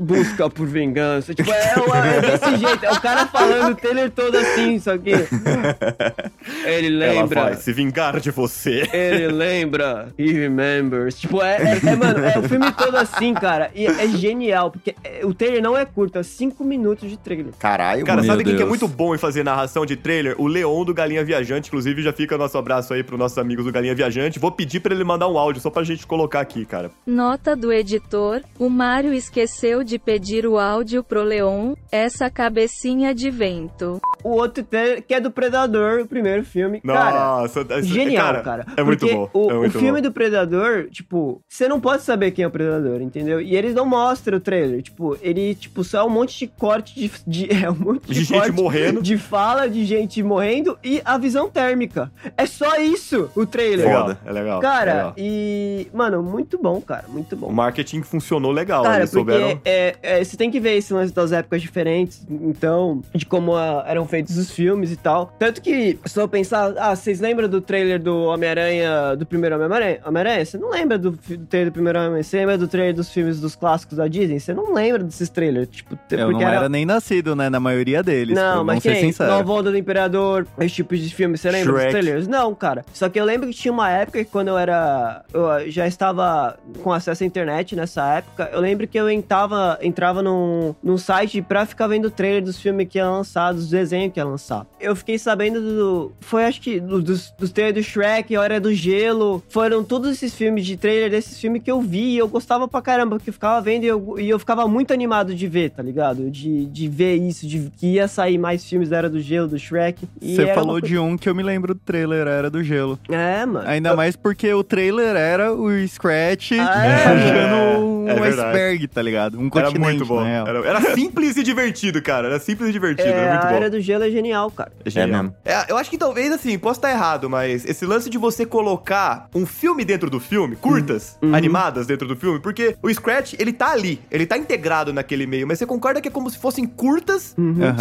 busca por vingança. Tipo, é, é desse jeito, é o cara falando o trailer todo assim, só que <laughs> ele lembra. Ela vai se vingar de você. Ele lembra, he remembers. Tipo, é, é- é, mano, é o filme todo assim, cara. E é genial, porque é- o trailer não é curto, é 5 minutos de trailer. Caralho, Cara, sabe quem que é muito bom em fazer narração de trailer? O Leon do Galinha Viajante. Inclusive, já fica nosso abraço aí pros nossos amigos do Galinha Viajante. Vou pedir pra ele mandar um áudio só pra gente colocar aqui, cara. Nota do editor: o Mário esqueceu de pedir o áudio pro Leon, essa cabecinha de vento. O outro trailer, que é do Predador, o primeiro filme. cara, Nossa, esse- genial, cara, cara. é muito Porque bom, O, é o muito filme bom. do Predador, tipo, você não pode saber quem é o Predador, entendeu? E eles não mostram o trailer. Tipo, ele, tipo, só é um monte de corte de. de- <laughs> é um monte de, De gente morrendo. De fala de gente morrendo e a visão térmica. É só isso o trailer. Foda, é legal, Cara, legal. e. Mano, muito bom, cara. Muito bom. O marketing funcionou legal. Cara, eles porque souberam. é, é, você tem que ver esse lance das épocas diferentes, então, de como ah, eram feitos os filmes e tal. Tanto que, se eu pensar, ah, vocês lembram do trailer do Homem-Aranha, do primeiro Homem-Aranha? Homem-Aranha? Você não lembra do, do trailer do primeiro Homem-Aranha? Você lembra do trailer dos filmes dos clássicos da Disney? Você não lembra desses trailers, tipo, Eu não era nem nascido, né, na maioria deles. não, mas ser sincero. Nova Onda do Imperador, esse tipo de filme, você lembra dos Shrek. trailers? Não, cara. Só que eu lembro que tinha uma época que quando eu era. Eu já estava com acesso à internet nessa época. Eu lembro que eu entrava, entrava num, num site pra ficar vendo o trailer dos filmes que ia lançar, dos desenhos que ia lançar. Eu fiquei sabendo do. Foi acho que do- dos, dos trailers do Shrek, Hora do Gelo. Foram todos esses filmes de trailer desses filmes que eu vi e eu gostava pra caramba, porque eu ficava vendo e eu, e eu ficava muito animado de ver, tá ligado? De, de ver isso, de que ia sair mais filmes da Era do Gelo, do Shrek. Você era falou uma de um que eu me lembro do trailer, era do gelo. É, mano. Ainda mais porque o trailer era o Scratch Ah, é? achando um É iceberg, tá ligado? Um Era continente, muito bom. real. Era, era simples e divertido, cara. Era simples e divertido. É, era muito a bom. Era do Gelo é genial, cara. É genial. mesmo. É, eu acho que talvez, assim, posso estar errado, mas esse lance de você colocar um filme dentro do filme, curtas, Uhum. animadas dentro do filme, porque o Scratch, ele tá ali, ele tá integrado naquele meio, mas você concorda que é como se fossem curtas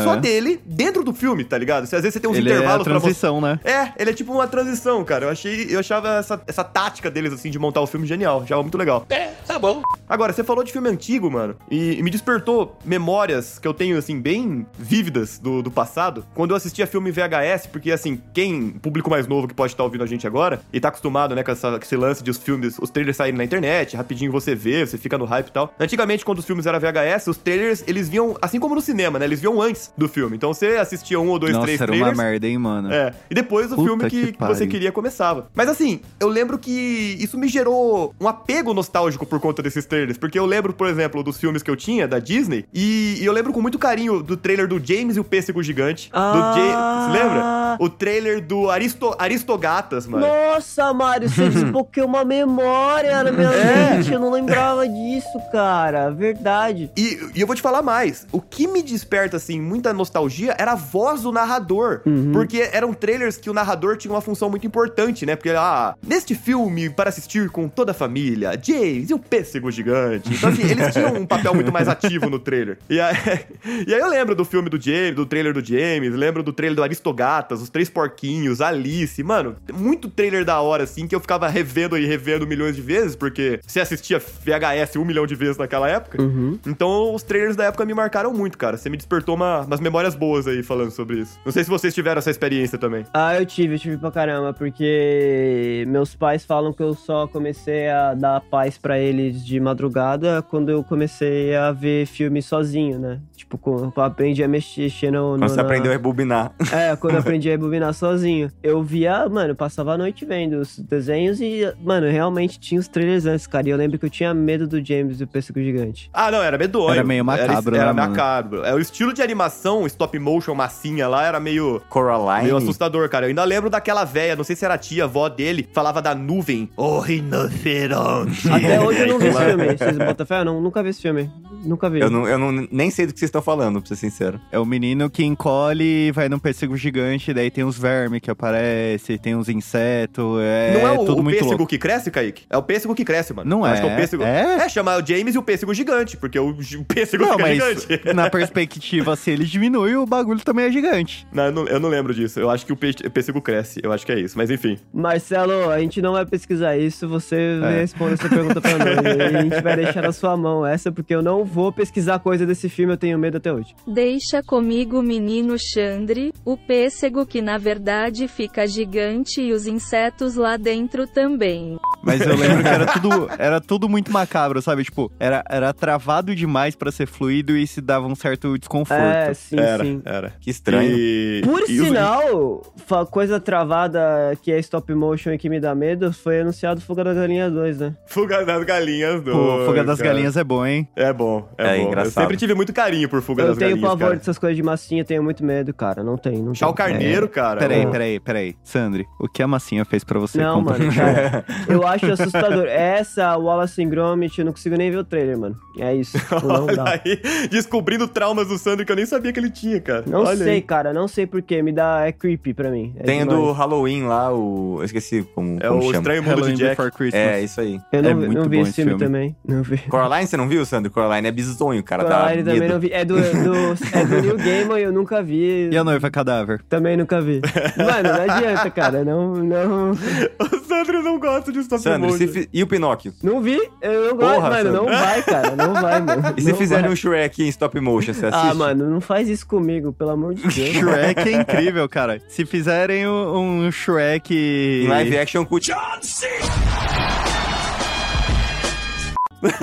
só Aham. dele dentro do filme, tá ligado? Às vezes você tem uns Ele é a intervalos pra você. transição, né? É, ele é tipo uma transição, cara. Eu achei, eu achava essa, essa tática deles, assim, de montar o filme genial. Já muito legal. É, tá bom. Agora, você falou de filme antigo, mano, e, e me despertou memórias que eu tenho, assim, bem vívidas do, do passado. Quando eu assistia filme VHS, porque, assim, quem, público mais novo que pode estar ouvindo a gente agora, e tá acostumado, né, com, essa- com esse lance de os filmes, os trailers saírem na internet, rapidinho você vê, você fica no hype e tal. Antigamente, quando os filmes eram VHS, os trailers, eles vinham, assim como no cinema, né, eles vinham antes do filme. Então você assistia um ou dois, Nossa, três era uma trailers. merda, hein, mano. É. E depois o Puta filme que, que que você queria começava. Mas assim, eu lembro que isso me gerou um apego nostálgico por conta desses trailers. Porque eu lembro, por exemplo, dos filmes que eu tinha da Disney. E, e eu lembro com muito carinho do trailer do James e o Pêssego Gigante. Ah. Do Você lembra? O trailer do Aristo... Aristogatas, mano. Nossa, Mário, você desbloqueou uma memória na minha É. mente. Eu não lembrava disso, cara. Verdade. E, e eu vou te falar mais. O que me desperta, assim, muita nostalgia era a voz do narrador. Porque eram trailers que o narrador tinha uma função muito importante, né? Porque, ah, neste filme, para assistir com toda a família, James e o pêssego gigante. Então, assim, eles tinham um papel muito mais ativo no trailer. E aí, <laughs> e aí eu lembro do filme do James, do trailer do James, lembro do trailer do Aristogatas, Os Três Porquinhos, Alice, mano, muito trailer da hora, assim, que eu ficava revendo e revendo milhões de vezes, porque você assistia VHS um milhão de vezes naquela época. Uhum. Então, os trailers da época me marcaram muito, cara. Você me despertou uma, umas memórias boas aí falando sobre isso. Não sei se vocês tiveram essa experiência também. Ah, eu tive, eu tive pra caramba, porque meus pais falam que eu só comecei a dar paz pra eles de madrugada quando eu comecei a ver filme sozinho, né? Tipo, eu aprendi a mexer no. no Quando você na- aprendeu a rebobinar. É, quando eu <laughs> aprendi a rebobinar sozinho. Eu via, mano, eu passava a noite vendo os desenhos e, mano, realmente tinha os trailers antes, cara. E eu lembro que eu tinha medo do James do Pêssego Gigante. Ah, não, era medonho. Era meio macabro, Era, né, era mano? macabro. É, o estilo de animação, stop motion, massinha lá, era meio... Coraline. Meio assustador, cara. Eu ainda lembro daquela véia, não sei se era a tia, avó dele, falava da nuvem. Oh, rinoceronte. Até hoje eu não vi esse filme. Vocês botam fé? Eu não, nunca vi esse filme. Nunca vi. Eu, não, eu não, nem sei do que vocês estão falando, pra ser sincero. É o menino que encolhe e vai num pêssego gigante, daí tem uns vermes que aparecem, tem uns insetos, é, Não é o, tudo o muito pêssego louco. que cresce, Kaique? É o pêssego que cresce, mano. Não Eu Acho é. que é o pêssego. É? chama o James e o pêssego gigante, porque o, pêssego Não, fica mas gigante. <laughs> na perspectiva, se ele diminui, o bagulho também é gigante. Não, eu não, eu não lembro disso. Eu acho que o pêssego cresce. Eu acho que é isso. Mas enfim. Marcelo, a gente não vai pesquisar isso, você É. responde essa pergunta pra nós. <laughs> E a gente vai deixar na sua mão essa, porque eu não vou pesquisar coisa desse filme, eu tenho medo até hoje. Deixa comigo, menino Xandre, o pêssego que na verdade fica gigante e os insetos lá dentro também. Mas eu lembro que era <laughs> tudo, era tudo muito macabro, sabe? Tipo, era, era travado demais pra ser fluido e se dava um certo desconforto. É, sim, era, sim. era. Que estranho. E- Por e os- sinal, fa- coisa travada que é stop motion e que me dá medo, foi anunciado Fuga da Galinha 2, né? Fuga das Galinhas do. Pô, Fuga das Galinhas é bom, hein? É bom, é, É bom. engraçado. Eu sempre tive muito carinho por Fuga eu das tenho Galinhas. pavor cara. dessas coisas de massinha, tenho muito medo, cara. Não tem, não Tchau tem. Carneiro, cara. Peraí, peraí, peraí. Sandri, o que a massinha fez pra você? Não, mano, cara, <laughs> eu acho assustador. Essa, Wallace and Gromit, eu não consigo nem ver o trailer, mano. É isso, <laughs> não dá. aí, descobrindo traumas do Sandro que eu nem sabia que ele tinha, cara. Não Olha sei, aí. cara, não sei porquê, me dá, é creepy pra mim. É Tem o demais. do Halloween lá, o. Eu esqueci como. É como o chama. Estranho Mundo Halloween de Jack. Before Christmas. É, isso aí. Eu não, É vi- muito não vi bom esse filme, filme. também, não vi. Coraline, você não viu, Sandro? Coraline é bizonho, cara. Coraline dá também não vi. É do, <laughs> do, é do New Gaiman, eu nunca vi. E a noiva cadáver? Também nunca vi. Mano, não adianta, cara. Não, não. <laughs> O Sandro não gosta de stop Sandro, motion. fi- e o Pinóquio? Não vi, eu não gosto. Porra, mano, não Sandro. vai, cara. Não vai, mano. E se Não fizerem um Shrek em stop motion, você assiste? Ah, mano, não faz isso comigo, pelo amor de Deus. <laughs> Shrek é incrível, cara. Se fizerem um, um Shrek. Em live action com o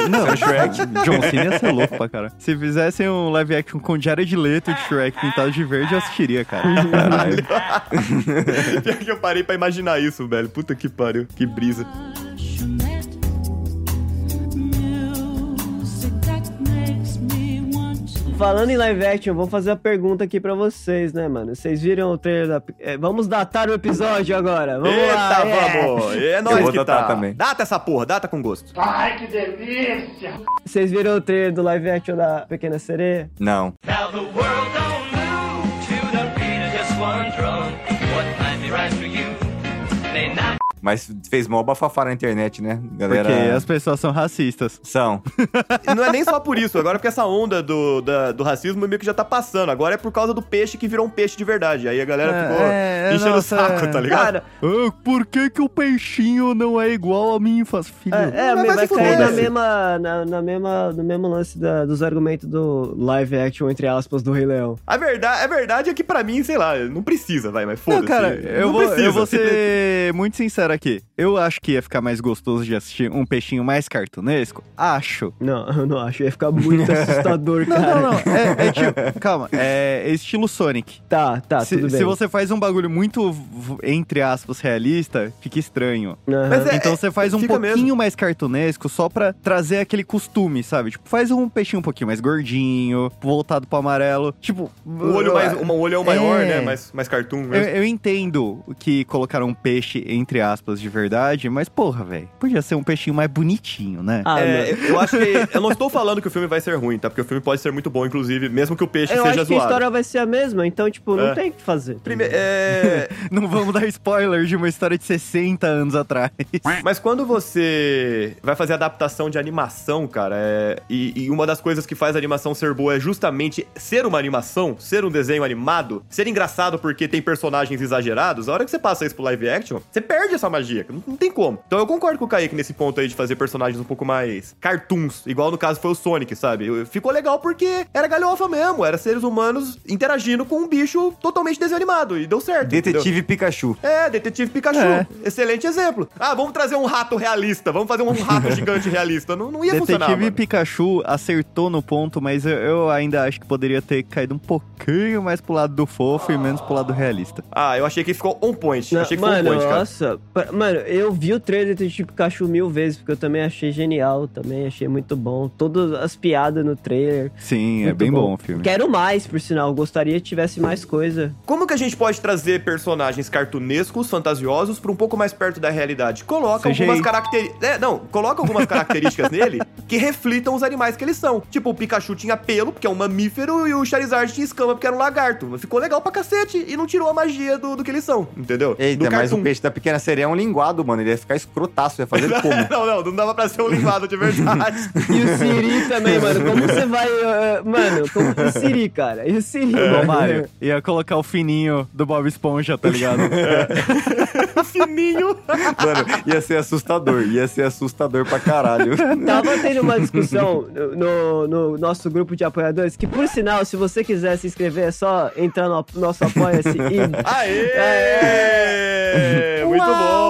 Não, Shrek. John Cena ia ser louco pra cara. Se fizessem um live action com Jared Leto de Shrek pintado de verde, eu assistiria, cara. Caralho. <laughs> Pior que eu parei pra imaginar isso, velho. Puta que pariu. Que brisa. Falando em live action, vamos fazer a pergunta aqui pra vocês, né, mano? Vocês viram o trailer da. é, vamos datar o episódio agora. Vamos Eita, lá. é. vamos. É Eu nóis vou que datar tá. também. Data essa porra, data com gosto. Ai, que delícia! Vocês viram o trailer do live action da Pequena Sereia? Não. Now the world don't Mas fez mó bafafá na internet, né? Galera. Porque as pessoas são racistas. São. E não é nem só por isso, agora porque essa onda do, da- do racismo meio que já tá passando. Agora é por causa do peixe que virou um peixe de verdade. Aí a galera ficou é, enchendo o saco, tá ligado? Cara, Ah, por que que o peixinho não é igual a mim? Faz filho. É, é, Mas vai, cair fuder, na mesma, na, na mesma, no mesmo lance da- dos argumentos do live action, entre aspas, do Rei Leão. A verdade, a verdade é que pra mim, sei lá, não precisa, vai, mas foda-se. Não, cara, eu Não vou, precisa. eu vou <laughs> ser muito sincero aqui. Eu acho que ia ficar mais gostoso de assistir um peixinho mais cartunesco. Acho. Não, <laughs> eu não acho. Ia ficar muito <laughs> assustador, Não, cara. não, não. É, é tipo, <laughs> calma. É estilo Sonic. Tá, tá, se, tudo bem. se você faz um bagulho muito, entre aspas, realista, fica estranho. Mas é- então você faz um pouquinho mesmo. mais cartunesco só pra trazer aquele costume, sabe? Tipo, faz um peixinho um pouquinho mais gordinho, voltado pro amarelo. Tipo, Um olho, mais, um olhão maior, É. né? Mais, mais cartoon Eu, mesmo. eu entendo que colocaram um peixe, entre aspas, de verdade mas porra, velho, podia ser um peixinho mais bonitinho, né? Ah, É, eu- eu acho que. Eu não estou falando que o filme vai ser ruim, tá? Porque o filme pode ser muito bom, inclusive, mesmo que o peixe Eu seja acho que a zoado. história vai ser a mesma, então, tipo, não É. tem o que fazer. Prime- é, <laughs> Não vamos dar spoiler de uma história de 60 anos atrás. <laughs> Mas quando você vai fazer adaptação de animação, cara, é- e, e uma das coisas que faz a animação ser boa é justamente ser uma animação, ser um desenho animado, ser engraçado porque tem personagens exagerados, a hora que você passa isso pro live action, você perde essa magia. Não, não tem como. Então eu concordo com o Kaique nesse ponto aí de fazer personagens um pouco mais cartoons, igual no caso foi o Sonic, sabe? Ficou legal porque era galhofa mesmo, era seres humanos interagindo com um bicho totalmente desenho animado, e deu certo. Detetive entendeu? Pikachu. É, Detetive Pikachu. É. Excelente exemplo. Ah, vamos trazer um rato realista. Vamos fazer um rato <laughs> gigante realista. Não, não ia funcionar. Detetive. Pikachu acertou no ponto, mas eu, eu ainda acho que poderia ter caído um pouquinho mais pro lado do fofo e menos pro lado realista. Ah, eu achei que ficou on point. Não, achei que foi mano, on point, cara. nossa. Mano, eu vi o trailer do tipo Pikachu mil vezes, porque eu também achei genial, também achei muito bom. Todas as piadas no trailer. Sim, é bem bom. o filme. Quero mais, por sinal. Gostaria que tivesse mais coisa. Como que a gente pode trazer personagens cartunescos, fantasiosos, pra um pouco mais perto da realidade? Coloca CGI. algumas características. É, não, coloca algumas características <laughs> nele que reflitam os animais que eles são. Tipo, o Pikachu tinha pelo, porque é um mamífero, e o Charizard tinha escama, porque era um lagarto. Ficou legal pra cacete e não tirou a magia do, do que eles são, entendeu? Eita, do mas o peixe da pequena sereia é um linguado, mano. Ele ia ficar escrotaço, ia fazer <laughs> como? não, não, não dava pra ser um linguado de verdade. <laughs> E o Siri também, mano. Como você vai. eh, mano, como... o Siri, cara? E o Siri, mano? Mario. Ia colocar o fininho do Bob Esponja, tá ligado? <laughs> Fininho. Mano, ia ser assustador. Ia ser assustador pra caralho. Tava tendo uma discussão no, no nosso grupo de apoiadores, que por sinal, se você quiser se inscrever, é só entrar no nosso Apoia-se e Aê! Muito bom!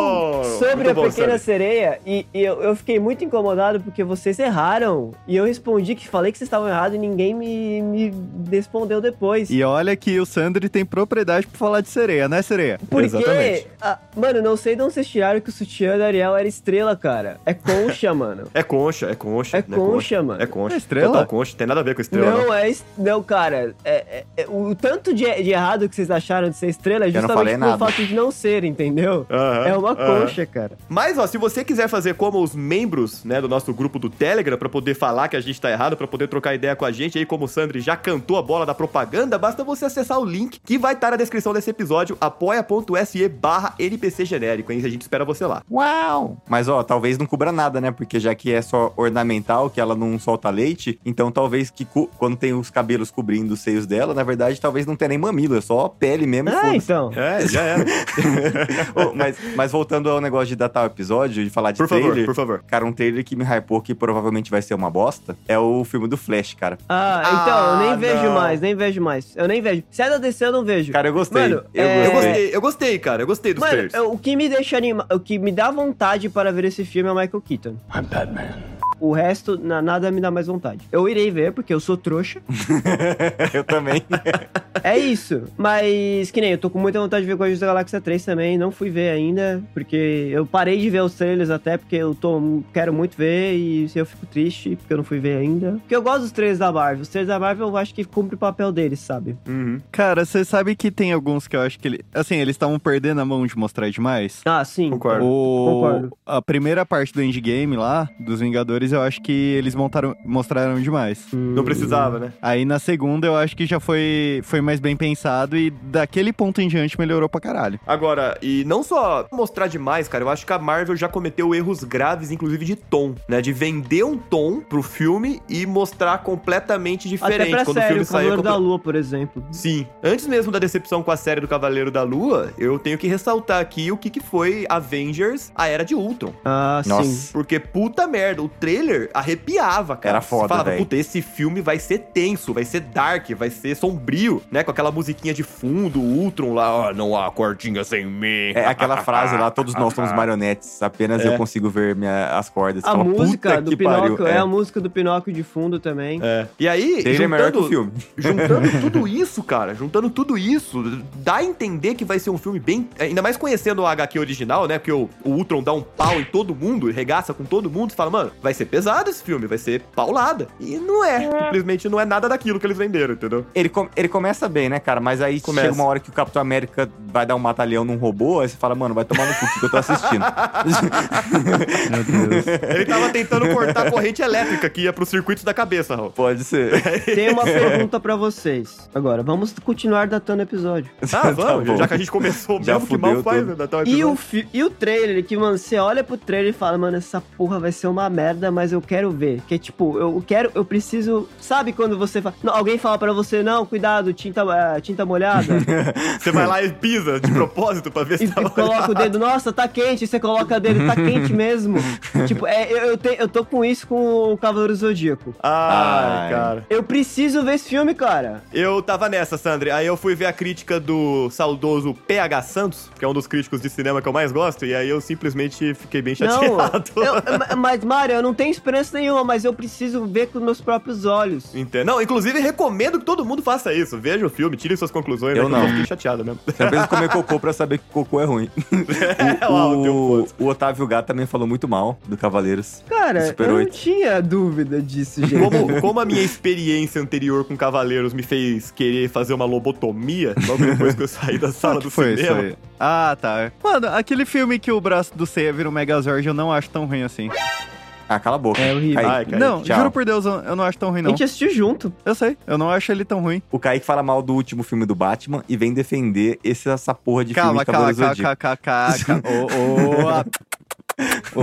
Sobre Muito a bom, Pequena Sammy. Sereia, e, e eu, eu fiquei muito incomodado porque vocês erraram. E eu respondi que falei que vocês estavam errados e ninguém me, me respondeu depois. E olha que o Sandri tem propriedade pra falar de sereia, né, sereia? Porque, ah, mano, não sei de onde vocês tiraram que o sutiã da Ariel era estrela, cara. É concha, <laughs> mano. É concha, é concha. É né? concha, mano. É concha. É estrela? Total concha, tem nada a ver com estrela. Não, é. es- Não, cara. é- é- é- o tanto de, de errado que vocês acharam de ser estrela é não justamente pelo fato de não ser, entendeu? É uma aham. Concha, cara. Mas, ó, se você quiser fazer como os membros, né, do nosso grupo do Telegram, pra poder falar que a gente tá errado, pra poder trocar ideia com a gente, aí como o Sandri já cantou a bola da propaganda, basta você acessar o link que vai estar na descrição desse episódio, apoia.se barra NPC genérico, hein? A gente espera você lá. Uau! Mas ó, talvez não cubra nada, né? Porque já que é só ornamental, que ela não solta leite, então talvez que quando tem os cabelos cobrindo os seios dela, na verdade, talvez não tenha nem mamilo, é só pele mesmo. e Ah, foda-se. então. É, já era. <laughs> Ô, mas, mas voltando ao negócio de datar o episódio, de falar de Por favor, trailer. por favor. Cara, um trailer que me hypou que provavelmente vai ser uma bosta é o filme do Flash, cara. Ah, então, eu Ah, nem vejo não. mais, nem vejo mais. Eu nem vejo. Se é da DC, eu não vejo. Cara, eu gostei. Mano, eu é- Eu gostei. gostei, eu gostei, cara. Eu gostei dos Mano, trailers. eu- o que me deixa anima... o que me dá vontade para ver esse filme é o Michael Keaton. I'm Batman. O resto, na- nada me dá mais vontade. Eu irei ver, porque eu sou trouxa. <laughs> eu também. <laughs> É isso. Mas, que nem, eu tô com muita vontade de ver Guardiões da Galáxia 3 também. Não fui ver ainda, porque eu parei de ver os trailers até, porque eu tô, quero muito ver e eu fico triste, porque eu não fui ver ainda. Porque eu gosto dos trailers da Marvel. Os trailers da Marvel eu acho que cumpre o papel deles, sabe? Uhum. Cara, você sabe que tem alguns que eu acho que ele. Assim, eles estavam perdendo a mão de mostrar demais. Ah, sim. Concordo. O... Concordo. A primeira parte do endgame lá, dos Vingadores, eu acho que eles montaram, mostraram demais. Não precisava, né? Aí na segunda eu acho que já foi, foi mais bem pensado e daquele ponto em diante melhorou pra caralho. Agora, e não só mostrar demais, cara, eu acho que a Marvel já cometeu erros graves, inclusive de tom, né? De vender um tom pro filme e mostrar completamente Até diferente pra quando o série, filme o saía. Cavaleiro da Lua, por exemplo. Sim. Antes mesmo da decepção com a série do Cavaleiro da Lua, eu tenho que ressaltar aqui o que, que foi Avengers, a Era de Ultron. Ah, Nossa. sim. Porque, puta merda, o trailer arrepiava, cara. Era foda, Você falava, puta, esse filme vai ser tenso, vai ser dark, vai ser sombrio, né? Com aquela musiquinha de fundo, o Ultron lá, ó, não há cordinha sem mim. É aquela frase lá, todos nós somos marionetes, apenas É. eu consigo ver minha, as cordas. A Fala, música "Puta do que Pinóquio pariu." é. a música do Pinóquio de fundo também. É. E aí, Trailer é melhor que o juntando, filme. <laughs> juntando tudo isso, cara, juntando tudo isso, dá a entender que vai ser um filme bem. Ainda mais conhecendo o HQ original, né? Porque o, o Ultron dá um pau em todo mundo, regaça com todo mundo, e fala, mano, vai ser ser pesado esse filme, vai ser paulada. E não é. Simplesmente não é nada daquilo que eles venderam, entendeu? Ele, com- ele começa bem, né, cara? Mas aí Começa. chega uma hora que o Capitão América vai dar um matalhão num robô, aí você fala, mano, vai tomar no cu que eu tô assistindo. <laughs> Meu Deus. Ele tava tentando cortar a corrente elétrica que ia pros circuitos da cabeça, Raul. Pode ser. Tem uma pergunta pra vocês. Agora, vamos continuar datando o episódio. Ah, vamos, <laughs> bom. já que a gente começou Já mesmo, que mal fudeu faz, tudo. né? datar E o, episódio. fi- e o trailer, que, mano, você olha pro trailer e fala, mano, essa porra vai ser uma merda, mas eu quero ver. Que tipo, eu quero, eu preciso. Sabe quando você fala. Não, alguém fala pra você, não, cuidado, tinta, eh, tinta molhada. <laughs> Você vai lá e pisa de propósito pra ver e, se tá e coloca o dedo, nossa, tá quente, você coloca o dedo, tá quente <laughs> mesmo. tipo, é, eu, eu, te- eu tô com isso com o Cavaleiro Zodíaco. Ai, Ai. cara. Eu preciso ver esse filme, cara. Eu tava nessa, Sandra. Aí eu fui ver a crítica do saudoso PH Santos, que é um dos críticos de cinema que eu mais gosto, e aí eu simplesmente fiquei bem Não, chateado. eu- ma- mas, Mário, eu não tenho esperança nenhuma, mas eu preciso ver com meus próprios olhos. Entende? Não, inclusive recomendo que todo mundo faça isso. Veja o filme, tire suas conclusões. Eu né, não. Eu fiquei chateado mesmo. Não precisa comer cocô pra saber que cocô é ruim. <laughs> É, o o, ponto. o Otávio Gato também falou muito mal do Cavaleiros. Cara, Super eu não 8. tinha dúvida disso, gente. Como, como a minha experiência anterior com Cavaleiros me fez querer fazer uma lobotomia, logo depois que eu saí da <laughs> sala do foi isso cinema. aí? Ah, tá. Mano, aquele filme que o braço do Seiya vira um Megazord eu não acho tão ruim assim. Ah, cala a boca. É horrível. Kaique, Ai, Kaique, não, tchau. juro por Deus, eu não acho tão ruim, A não. gente assistiu junto. Eu sei, eu não acho ele tão ruim. O Kaique fala mal do último filme do Batman e vem defender esse, essa porra de Calma, filme de calma, Cavaleiros calma, do Zodíaco. calma, calma, calma. <laughs> Ô, ô, ah. Ô,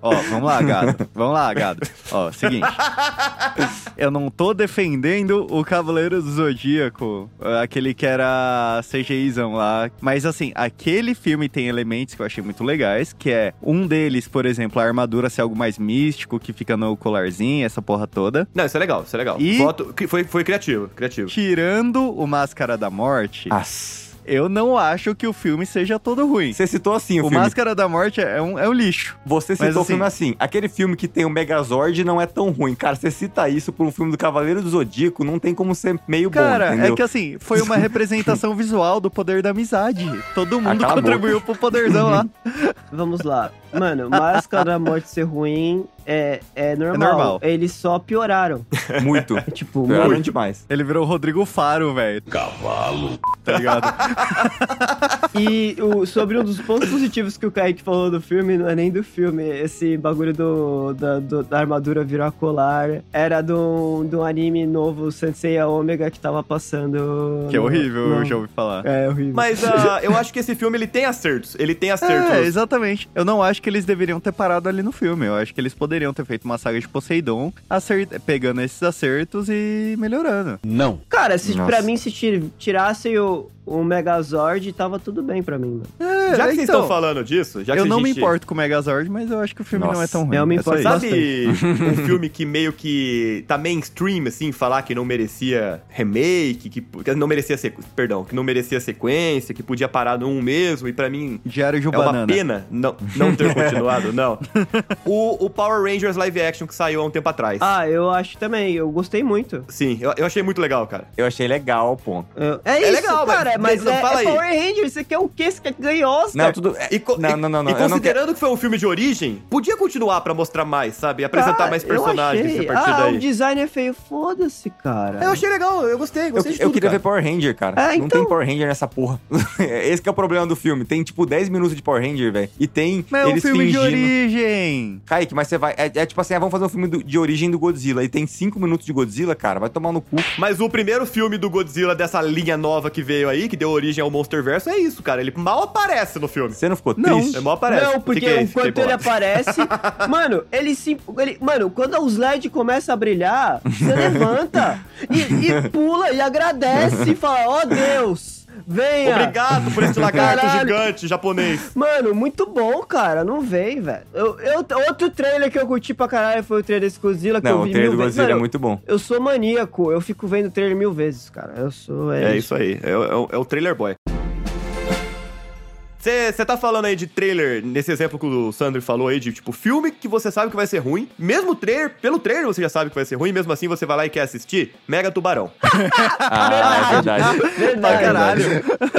<laughs> ó, vamos lá, gado. Vamos lá, gado. Ó, seguinte. <laughs> Eu não tô defendendo o Cavaleiro do Zodíaco, aquele que era CGIzão lá. Mas assim, aquele filme tem elementos que eu achei muito legais, que é um deles, por exemplo, a armadura ser algo mais místico, que fica no colarzinho, essa porra toda. Não, isso é legal, isso é legal. E- Voto, foi, foi criativo, criativo. Tirando o Máscara da Morte, Nossa. Eu não acho que o filme seja todo ruim. Você citou assim o, O filme. Máscara da Morte é um, é um lixo. Você Mas, citou o assim- filme assim. Aquele filme que tem o Megazord não é tão ruim. Cara, você cita isso por um filme do Cavaleiro do Zodíaco, não tem como ser meio Cara, bom, entendeu? é que assim, foi uma <laughs> representação visual do poder da amizade. Todo mundo cala a contribuiu pro poderzão lá. <laughs> Vamos lá. Mano, Máscara da Morte ser ruim é, é normal. normal. Eles só pioraram. Muito. É <laughs> tipo, Pioraram muito. demais. Ele virou o Rodrigo Faro, velho. Cavalo. Tá ligado? E o- sobre um dos pontos positivos que o Kaique falou do filme, não é nem do filme, esse bagulho do, da, do- da armadura virar colar, era do, do anime novo Sensei Omega que tava passando. que é horrível, no- eu já ouvi falar. É horrível. Mas ah, eu acho que esse filme ele tem acertos. Ele tem acertos. É, exatamente. Eu não acho que eles deveriam ter parado ali no filme. Eu acho que eles poderiam ter feito uma saga de Poseidon, acert... pegando esses acertos e melhorando. Não. Cara, se, Nossa. pra mim, se tir- tirassem o, o Megazord, tava tudo bem pra mim, mano. É, Já que vocês então, estão falando disso, já que eu não me gente- importo com o Megazord, mas eu acho que o filme não é Nossa, tão ruim. eu me É importo isso. Sabe <laughs> um filme que meio que tá mainstream, assim, falar que não merecia remake, que, que não merecia sequ... perdão, que não merecia sequência, que podia parar no um mesmo, e pra mim Diário de um é uma Banana. pena não, não ter <laughs> continuado, não. O, o Power Rangers live action que saiu há um tempo atrás. Ah, eu acho também, eu gostei muito. Sim, eu, eu achei muito legal, cara. Eu achei legal, ponto. Eu- é, isso, legal, cara, mas, mas é, fala é aí. Power Rangers, você quer o quê? Você quer ganhar Oscar? Não, tudo. é- E, co- não, não, não, não. e eu não quero- considerando que foi um filme de origem, podia continuar pra mostrar mais, sabe? Apresentar Cara, mais eu personagens a partir ah, daí. o design é feio, foda-se, cara. Eu achei legal, eu gostei, Eu, gostei de eu tudo, queria cara. ver Power Ranger, cara. É, Não então. tem Power Ranger nessa porra. <laughs> Esse que é o problema do filme. Tem, tipo, 10 minutos de Power Ranger, velho. E tem Mas é um eles filme de fingindo... origem. Kaique, mas você vai... É, é tipo assim, ah, vamos fazer um filme do- de origem do Godzilla. E tem 5 minutos de Godzilla, cara. Vai tomar no cu. Mas o primeiro filme do Godzilla dessa linha nova que veio aí, que deu origem ao Monsterverso, é isso, cara. Ele mal aparece no filme. Você não ficou Não. triste? Ele mal aparece. Não, porque Fiquei- fiquei enquanto ele bolado. aparece. <laughs> mano, ele se. Ele, mano, quando os LED começam a brilhar, você levanta e, e pula e agradece e fala: Ó Deus, venha. Obrigado por esse lagarto Caralho. gigante japonês. Mano, muito bom, cara. Não vem, velho. Eu, eu- outro trailer que eu curti pra caralho foi o trailer desse Godzilla que Não, eu o vi trailer mil do vezes. Godzilla é muito bom. Eu sou maníaco, eu fico vendo trailer mil vezes, cara. Eu sou. É, É isso aí, é, é o- é o trailer boy. Você tá falando aí de trailer, nesse exemplo que o Sandro falou aí, de tipo, filme que você sabe que vai ser ruim. Mesmo trailer, pelo trailer você já sabe que vai ser ruim, mesmo assim você vai lá e quer assistir. Mega Tubarão. <laughs> Ah, é verdade. Verdade. Caralho.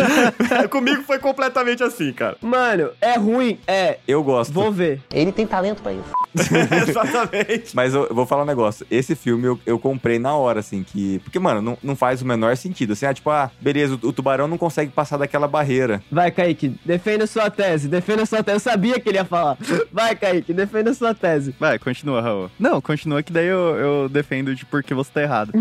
<laughs> Comigo foi completamente assim, cara. Mano, é ruim? É. Eu gosto. Vou ver. Ele tem talento pra isso. <laughs> Exatamente. Mas eu, eu vou falar um negócio. Esse filme eu, eu comprei na hora, assim, que. Porque, mano, não, não faz o menor sentido. Assim, ah, tipo, ah, beleza, o, o tubarão não consegue passar daquela barreira. Vai, Kaique, defenda sua tese, defenda sua tese. Eu sabia que ele ia falar. Vai, Kaique, defenda sua tese. Vai, continua, Raul. Não, continua que daí eu, eu defendo de porque você tá errado.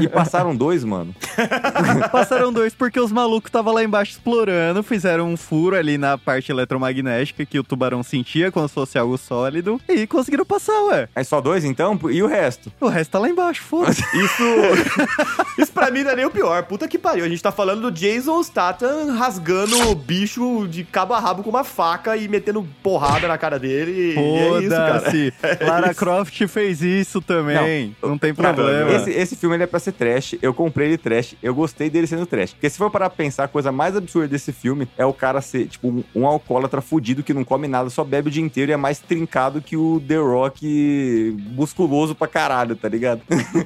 E passaram dois, mano. <laughs> Passaram dois porque os malucos estavam lá embaixo explorando, fizeram um furo ali na parte eletromagnética que o tubarão sentia como se fosse algo sólido e conseguiram passar, ué. Aí só dois, então? E o resto? O resto tá lá embaixo, foda-se. <laughs> Isso. Isso pra mim não é nem o pior. Puta que pariu. A gente tá falando do Jason Statham rasgando o bicho de cabo a rabo com uma faca e metendo porrada na cara dele. E é isso, cara. Foda-se. <laughs> É Lara isso. Croft fez isso também. Não, tem problema. Esse, esse filme ele é pra ser trash. Eu comprei ele trash. Eu gostei dele sendo trash. Porque se for parar pra pensar, a coisa mais absurda desse filme é o cara ser, tipo, um, um alcoólatra fudido que não come nada, só bebe o dia inteiro e é mais trincado que o The Rock musculoso pra caralho, tá ligado?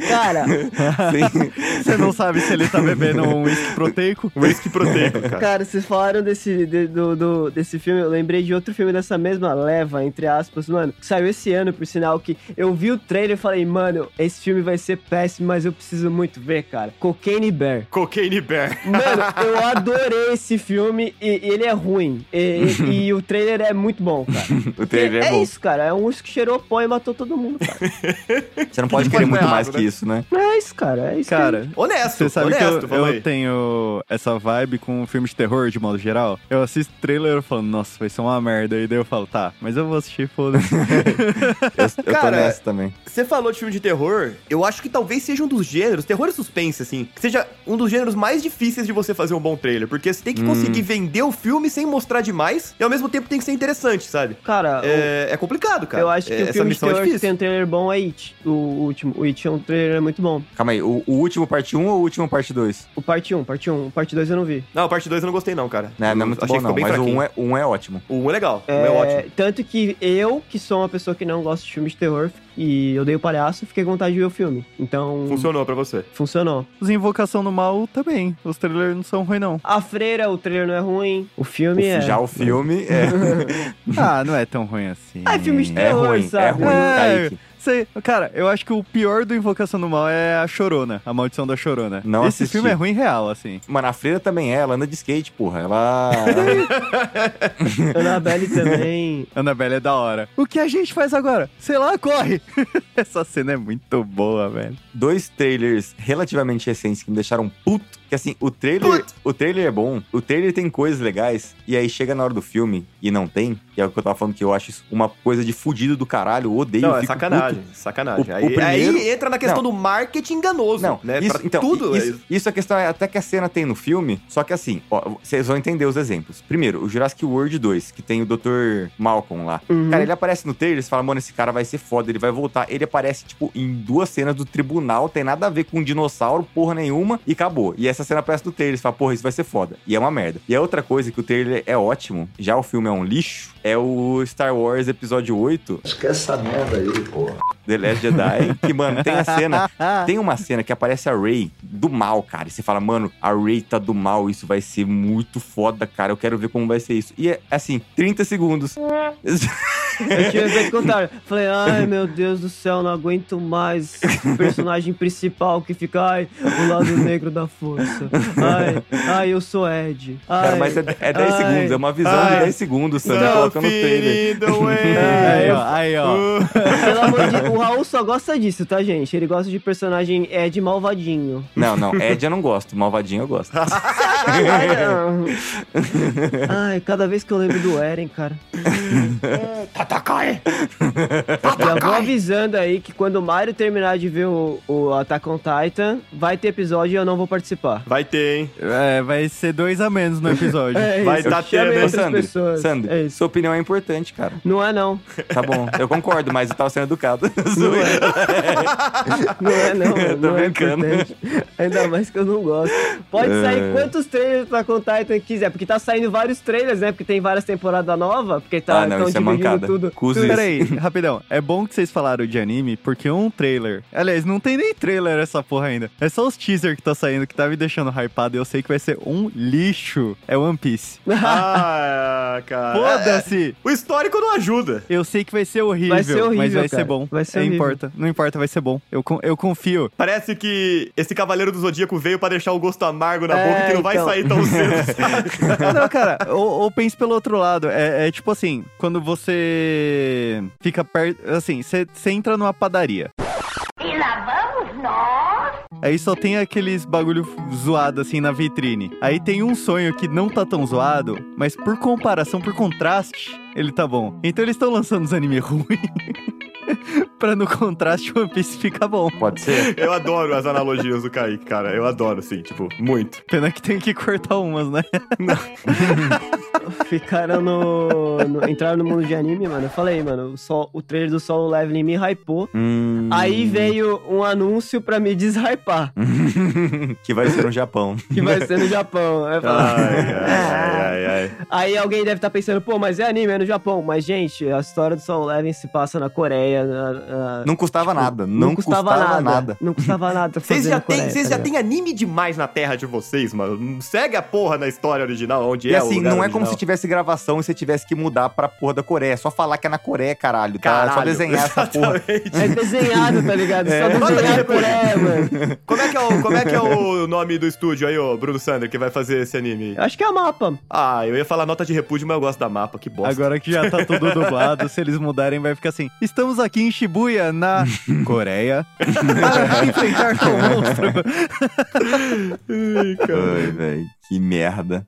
Cara. <laughs> Você não sabe se ele tá bebendo um whisky proteico? Whisky proteico, cara. cara, vocês falaram desse, de- do, do- desse filme, eu lembrei de outro filme dessa mesma leva, entre aspas, mano, que saiu esse ano, por sinal, que eu vi o trailer e falei, mano, esse filme vai ser péssimo, mas eu preciso muito ver, cara. Cocaine Bear. Cocaine Bear. Mano, eu <laughs> adorei esse filme e e ele é ruim. E, e- e o trailer é muito bom, cara. <laughs> O trailer é, é bom. isso, cara. É um urso que cheirou pó e matou todo mundo, cara. <laughs> Você não pode querer muito errado, mais né? que isso, né? É isso, cara. É isso. que- Cara, Honesto, você sabe honesto, que eu, eu tenho essa vibe com filme de terror, de modo geral. Eu assisto trailer e falo, nossa, vai ser uma merda. E daí eu falo, tá, mas eu vou assistir, foda-se. <laughs> Eu, eu tô Cara, nessa também. Você falou de filme de terror, eu acho que talvez seja um dos gêneros, terror e suspense, assim, que seja um dos gêneros mais difíceis de você fazer um bom trailer, porque você tem que conseguir vender o filme sem mostrar demais e ao mesmo tempo tem que ser interessante, sabe? Cara, o- É, é complicado, cara. eu acho que É, o filme de missão é terror que difícil. tem um trailer bom é It. O último. O It é um trailer muito bom. Calma aí, o, o último parte 1 ou o último parte 2? O parte 1, parte 1. O parte 2 eu não vi. Não, parte 2 eu não gostei não, cara. Não, não é Eu muito achei bom que não, mas o fraquinho. 1 é, o um é ótimo. O 1 é legal, o 1 é, ótimo. Tanto que eu, que sou uma pessoa que não gosta de filme de terror e odeio palhaço, fiquei com vontade de ver o filme. Então. Funcionou pra você. Funcionou. Os Invocação do Mal também. Os trailers não são ruins, não. A Freira, o trailer não é ruim. O filme é. Já o filme é, <laughs> <laughs> Ah, não é tão ruim assim. Ah, é filme de é terror, ruim, é sabe? ruim, É, Kaique. Sei, cara, eu acho que o pior do Invocação do Mal é a Chorona, a Maldição da Chorona. Não Esse assisti. filme é ruim real, assim. Mano, a Freira também é, ela anda de skate, porra. Ela. <laughs> Annabelle também. Annabelle é da hora. O que a gente faz agora? Sei lá, corre! <laughs> Essa cena é muito boa, velho. Dois trailers relativamente recentes que me deixaram puto. Que assim, o trailer. O trailer é bom, o trailer tem coisas legais, e aí chega na hora do filme e não tem. E é o que eu tava falando que eu acho isso uma coisa de fudido do caralho. Eu odeio, Não, é fico sacanagem, puto. sacanagem. O- aí, o primeiro- aí entra na questão Não. do marketing enganoso, Não, né? isso, pra então, tudo. isso, isso a questão é até que a cena tem no filme, só que assim, ó, vocês vão entender os exemplos. Primeiro, o Jurassic World 2, que tem o Dr. Malcolm lá. Uhum. Cara, ele aparece no trailer, você fala, mano, esse cara vai ser foda, ele vai voltar. Ele aparece, tipo, em duas cenas do tribunal, tem nada a ver com um dinossauro, porra nenhuma, e acabou. E essa cena aparece no trailer, você fala, porra, isso vai ser foda. E é uma merda. E a outra coisa que o trailer é ótimo, já o filme é um lixo, é o Star Wars Episódio 8, Esquece essa merda aí, porra. The Last Jedi, que, mano, tem a cena. <laughs> Tem uma cena que aparece a Rey do mal, cara. E você fala, mano, a Rey tá do mal, isso vai ser muito foda, cara. Eu quero ver como vai ser isso. E é assim, 30 segundos. Eu tinha feito contrário. Falei, ai meu Deus do céu, não aguento mais o personagem principal que fica, ai, o lado negro da força. Ai, ai, eu sou Ed. Ai, Cara, mas é, é 10 ai, segundos, é uma visão de ai. 10 segundos, Sandra, colocando no trailer. <laughs> Aí, ó, aí, ó. Pelo amor de O Raul só gosta disso, tá, gente? Ele gosta de personagem Ed malvadinho. Não, não, Ed eu não gosto, Malvadinho eu gosto. <laughs> Ai, cada vez que eu lembro do Eren, cara. <laughs> Tatakai! Já vou avisando aí que quando o Mario terminar de ver o, o Attack on Titan, vai ter episódio e eu não vou participar. Vai ter, hein? É, vai ser dois a menos no episódio. <laughs> É Vai isso, tá tendo, hein, outras Sandro, pessoas. Sandro, É isso. sua opinião é importante, cara. Não é não. Tá bom, eu concordo, mas eu tava sendo educado. Não <laughs> é não, mano. Tô Não é brincando. importante. Ainda mais que eu não gosto. Pode É. sair quantos trailers Attack on Titan quiser, porque tá saindo vários trailers, né? Porque tem várias temporadas novas, porque tá Ah, não, tão isso é dividindo mancada. tudo. Cuso tudo-. Peraí, <laughs> rapidão. É bom que vocês falaram de anime, porque um trailer. Aliás, não tem nem trailer essa porra ainda. É só os teaser que tá saindo que tá me deixando hypado eu sei que vai ser um lixo. É One Piece. <laughs> Ah, cara. Foda-se! É, o histórico não ajuda. Eu sei que vai ser horrível, Vai ser horrível, mas vai cara. ser bom. Vai ser não horrível. importa, não importa, vai ser bom. Eu, eu confio. Parece que esse Cavaleiro do Zodíaco veio pra deixar o gosto amargo na É, boca que não vai então. sair tão cedo, <laughs> sabe? Não, cara, ou, ou pense pelo outro lado. É, é tipo assim, quando você fica perto. Assim, você entra numa padaria. E lá vamos nós. Aí só tem aqueles bagulho zoado assim na vitrine. Aí tem um sonho que não tá tão zoado, mas por comparação, por contraste, ele tá bom. Então eles estão lançando os anime <laughs> ruins. <laughs> pra no contraste o One Piece ficar bom. Pode ser. Eu adoro as analogias do Kaique, cara. Eu adoro, assim, tipo, muito. Pena que tem que cortar umas, né? <laughs> Ficaram no, no- Entraram no mundo de anime, mano. Eu falei, mano, o, sol, o trailer do Solo Leveling me hypou. Hum, Aí veio um anúncio pra me deshypar, <laughs> que vai ser no Japão. que vai ser no Japão. Aí, eu falo, Ai, ai, ai, ai. Aí alguém deve estar pensando, pô, mas é anime, é no Japão. Mas, gente, a história do Solo Leveling se passa na Coreia. Na- Não custava nada. Não, não custava, nada. Não custava nada. Vocês já têm Coreia, vocês tá já têm anime demais na terra de vocês, mano. Segue a porra na história original, onde E é o assim, lugar não é como original. se tivesse gravação e você tivesse que mudar pra porra da Coreia. É só falar que é na Coreia, caralho. Tá? É só desenhar essa porra. exatamente. É desenhado, tá ligado? Só É. Bota desenhado aí, por é, mano. Como é, que é o, como é que é o nome do estúdio aí, ô Bruno Sander, que vai fazer esse anime? Acho que é o mapa. Ah, eu ia falar nota de repúdio, mas eu gosto da mapa, que bosta. Agora que já tá tudo dublado, se eles mudarem, vai ficar assim. Estamos aqui em Shibuya, na <laughs> Coreia, para <laughs> enfrentar tal monstro. Ai, cara. Ai, velho. Que merda.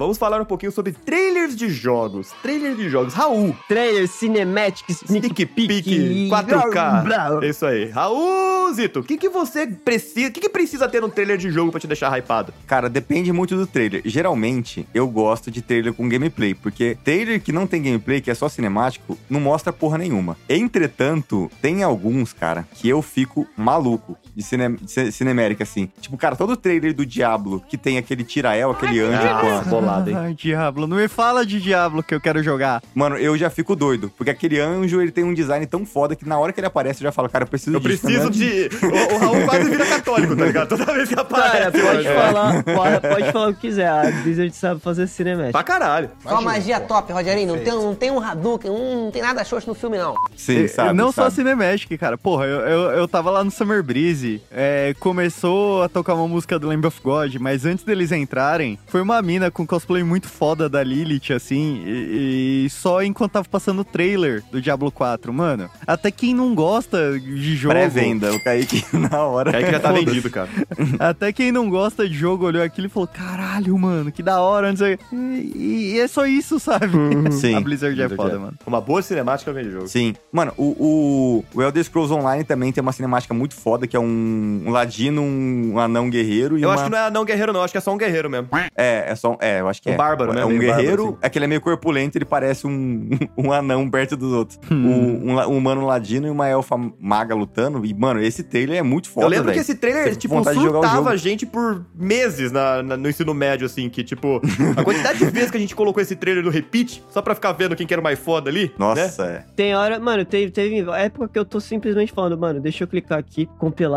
Vamos falar um pouquinho sobre trailers de jogos. Trailers de jogos. Raul, Trailer, cinematics, Sneak Peek, 4K. Isso aí. Raulzito, o que, que você precisa. O que, que precisa ter num trailer de jogo pra te deixar hypado? Cara, depende muito do trailer. Geralmente, eu gosto de trailer com gameplay, porque trailer que não tem gameplay, que é só cinemático, não mostra porra nenhuma. Entretanto, tem alguns, cara, que eu fico maluco de, cine, de ci- cinemérica, assim. Tipo, cara, todo trailer do Diablo, que tem aquele tirael, aquele anjo com a... bolada, hein? Ai, Diablo, não me fala de Diablo que eu quero jogar. Mano, eu já fico doido, porque aquele anjo, ele tem um design tão foda que na hora que ele aparece, eu já falo, cara, eu preciso Eu disso. preciso né? de. O, o Raul <laughs> quase vira católico, tá ligado? Toda vez que aparece. Cara, pode mano. falar, pode, pode falar o que quiser. A Blizzard sabe fazer cinemática. Pra caralho. Só magia top, Rogerinho. Não tem, não tem um Hadouken, um, não tem nada xoxo no filme, não. Sim, E- sabe, não só sabe. Cinemagic, cara. Porra, eu, eu, eu tava lá no Summer Breeze, é, começou a tocar uma música do Lamb of God, mas antes deles entrarem, foi uma mina com cosplay muito foda da Lilith, assim, e, e só enquanto tava passando o trailer do Diablo 4, mano. Até quem não gosta de jogo... Pré-venda, o Kaique <laughs> na hora. Kaique já tá vendido, cara. <laughs> Até quem não gosta de jogo olhou aquilo e falou: caralho, mano, que da hora, não sei. o quê." E, e é só isso, sabe? <laughs> Sim. A Blizzard é Blizzard foda, é. mano. Uma boa cinemática vem de jogo. Sim. Mano, o, o, o Elder Scrolls Online também tem uma cinemática muito foda, que é um, um ladino, um anão guerreiro e Eu uma... acho que não é não guerreiro, não. Acho que é só um guerreiro mesmo. É, é só... É, eu acho que Um é. bárbaro, né? É um Meio guerreiro, bárbaro, assim. é que ele é meio corpulento, ele parece um, <laughs> um anão perto dos outros. Um, um, la- um humano ladino e uma elfa maga lutando. E, mano, esse trailer é muito foda, eu lembro velho. que esse trailer, Você tipo, surtava a gente por meses na, na- no ensino médio, assim, que, tipo, a quantidade de vezes que a gente colocou esse trailer no repeat, só pra ficar vendo quem que era o mais foda ali. Nossa, né? é. Tem hora, mano, teve, teve época que eu tô simplesmente falando, mano, deixa eu clicar aqui,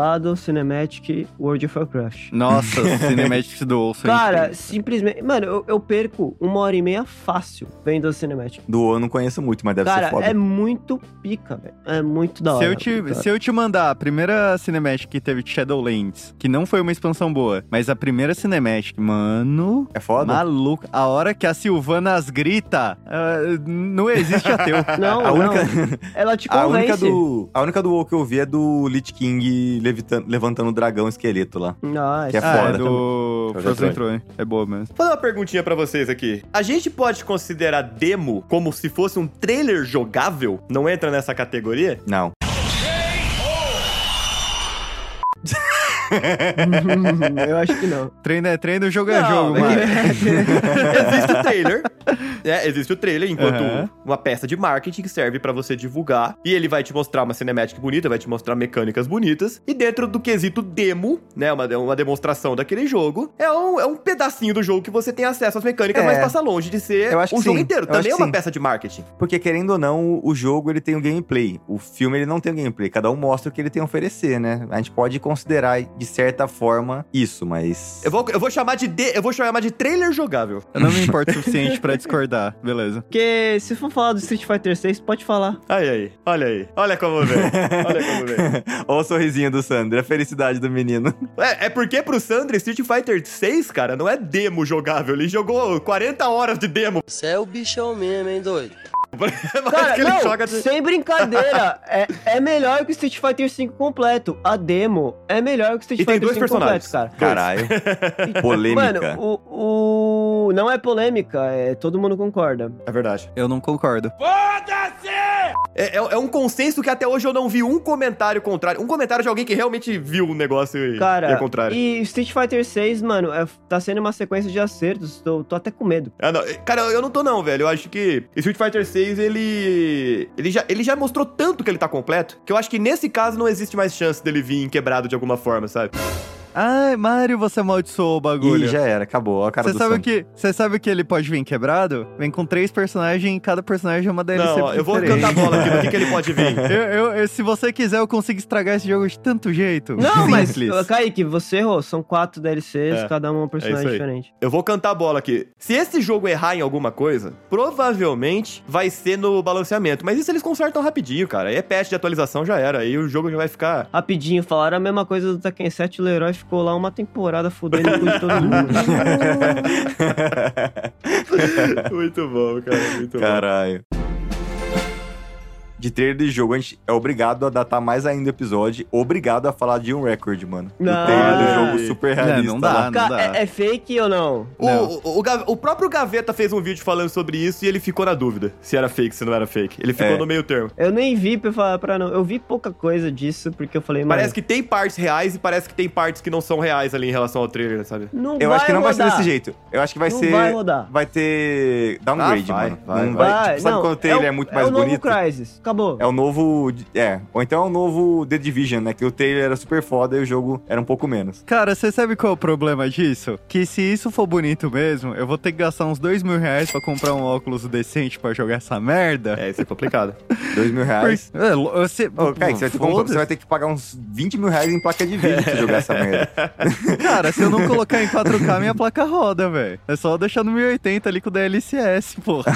compilado, Cinematic, World of Warcraft. Nossa, <laughs> Cinematics do Olso. é Cara, incrível. simplesmente. Mano, eu, eu perco uma hora e meia fácil vendo a Cinematic. Do eu não conheço muito, mas deve Cara, ser foda. é muito pica, velho. É muito da Se hora. eu, te, se eu te mandar a primeira Cinematic que teve de Shadowlands, que não foi uma expansão boa, mas a primeira Cinematic, mano. É foda? Maluco. A hora que a Silvanas grita, ah, não existe ateu. <laughs> Não, A única- não. Ela te <laughs> A única, convence. do, a única do WoW que eu vi é do Lich King levitando- levantando o dragão esqueleto lá. Nossa. Que é Ah, foda. é do Frozen. Throne. É boa mesmo. Vou fazer uma perguntinha pra vocês aqui. A gente pode considerar demo como se fosse um trailer jogável? Não entra nessa categoria? Não. <laughs> Eu acho que não. Treino é treino, jogo é Não, jogo, é mano. <laughs> existe o trailer. <laughs> né? <laughs> Existe o trailer enquanto Aham. uma peça de marketing que serve pra você divulgar. E ele vai te mostrar uma cinemática bonita, vai te mostrar mecânicas bonitas. E dentro do quesito demo, né? Uma, uma demonstração daquele jogo, é um, é um pedacinho do jogo que você tem acesso às mecânicas, É. mas passa longe de ser Eu acho o que jogo sim. inteiro. Eu Também acho é uma sim. peça de marketing. Porque querendo ou não, o jogo ele tem o gameplay. O filme ele não tem o gameplay. Cada um mostra o que ele tem a oferecer, né? A gente pode considerar de certa forma isso, mas Eu vou, eu vou chamar de, de- eu vou chamar de trailer jogável. Eu não me importo o suficiente pra discordar. <laughs> Beleza. Porque se for falar do Street Fighter 6, pode falar. Aí, aí. Olha aí. Olha como vem. Olha como vem. <laughs> Olha o sorrisinho do Sandro, a felicidade do menino. É, é porque pro Sandro, Street Fighter 6, cara, não é demo jogável. Ele jogou 40 horas de demo. Você é o bichão mesmo, hein, doido? <laughs> Cara, que ele não, joga de... sem brincadeira, é, é melhor que o Street Fighter 5 completo. A demo é melhor que o Street E tem Fighter dois 5 personagens. completo, cara. Caralho. <laughs> Polêmica. Mano, o, o... Não é polêmica, é... todo mundo concorda. É verdade. Eu não concordo. É, é- é um consenso que até hoje eu não vi um comentário contrário. Um comentário de alguém que realmente viu o negócio e, Cara, e é contrário. e Street Fighter 6, mano, é- tá sendo uma sequência de acertos. Tô, tô até com medo. Ah, não. Cara, eu não tô não, velho. Eu acho que Street Fighter 6, ele... Ele já, ele já mostrou tanto que ele tá completo, que eu acho que nesse caso não existe mais chance dele vir quebrado de alguma forma, sabe? Ai, Mario, você amaldiçoou o bagulho. Ih, já era, acabou. A cara Você do sabe, Sandro. que, você sabe que ele pode vir quebrado? Vem com três personagens e cada personagem é uma DLC Não, eu vou diferente. cantar bola aqui. O que, que ele pode vir? <laughs> Eu, eu- eu- se você quiser, eu consigo estragar esse jogo de tanto jeito. Não, mas, Simples. Kaique, você errou. São quatro DLCs, É, cada um um É personagem aí. diferente. Eu vou cantar a bola aqui. Se esse jogo errar em alguma coisa, provavelmente vai ser no balanceamento. Mas isso eles consertam rapidinho, cara. Aí é patch de atualização, já era. Aí o jogo já vai ficar. Rapidinho, falaram a mesma coisa do Tekken 7. O Leroy ficou lá uma temporada fudendo cu de todo mundo. <laughs> muito bom, cara. Muito Caralho. De trailer de jogo, a gente é obrigado a datar mais ainda o episódio. Obrigado a falar de um record, mano. Do Não. trailer do Ai. jogo super realista. não dá, lá. não Ca- dá. é, é fake ou não? O, o, o Gav- o próprio Gaveta fez um vídeo falando sobre isso e ele ficou na dúvida se era fake, se não era fake. Ele ficou É. no meio termo. Eu nem vi pra falar pra não. Eu vi pouca coisa disso porque eu falei, mano. Parece que tem partes reais e parece que tem partes que não são reais ali em relação ao trailer, sabe? não Eu vai acho que não vai rodar. ser desse jeito. Eu acho que vai Não ser. vai rodar. vai ter downgrade, Ah, vai, mano. vai, não vai. vai. tipo, sabe não, quando o trailer é, o- muito mais É o novo bonito? Crysis. Acabou. É o novo. É. Ou então é o novo The Division, né? Que o trailer era super foda e o jogo era um pouco menos. Cara, você sabe qual é o problema disso? Que se isso for bonito mesmo, eu vou ter que gastar uns dois mil reais pra comprar um óculos decente pra jogar essa merda. É, isso é complicado. <laughs> Dois mil reais. É, lo- você, Ô, Kaique, você vai, você vai ter que pagar uns 20 mil reais em placa de vídeo pra jogar essa <laughs> merda. Cara, se eu não colocar em <laughs> 4K, minha placa roda, velho. É só deixar no 1080 ali com o DLSS, porra.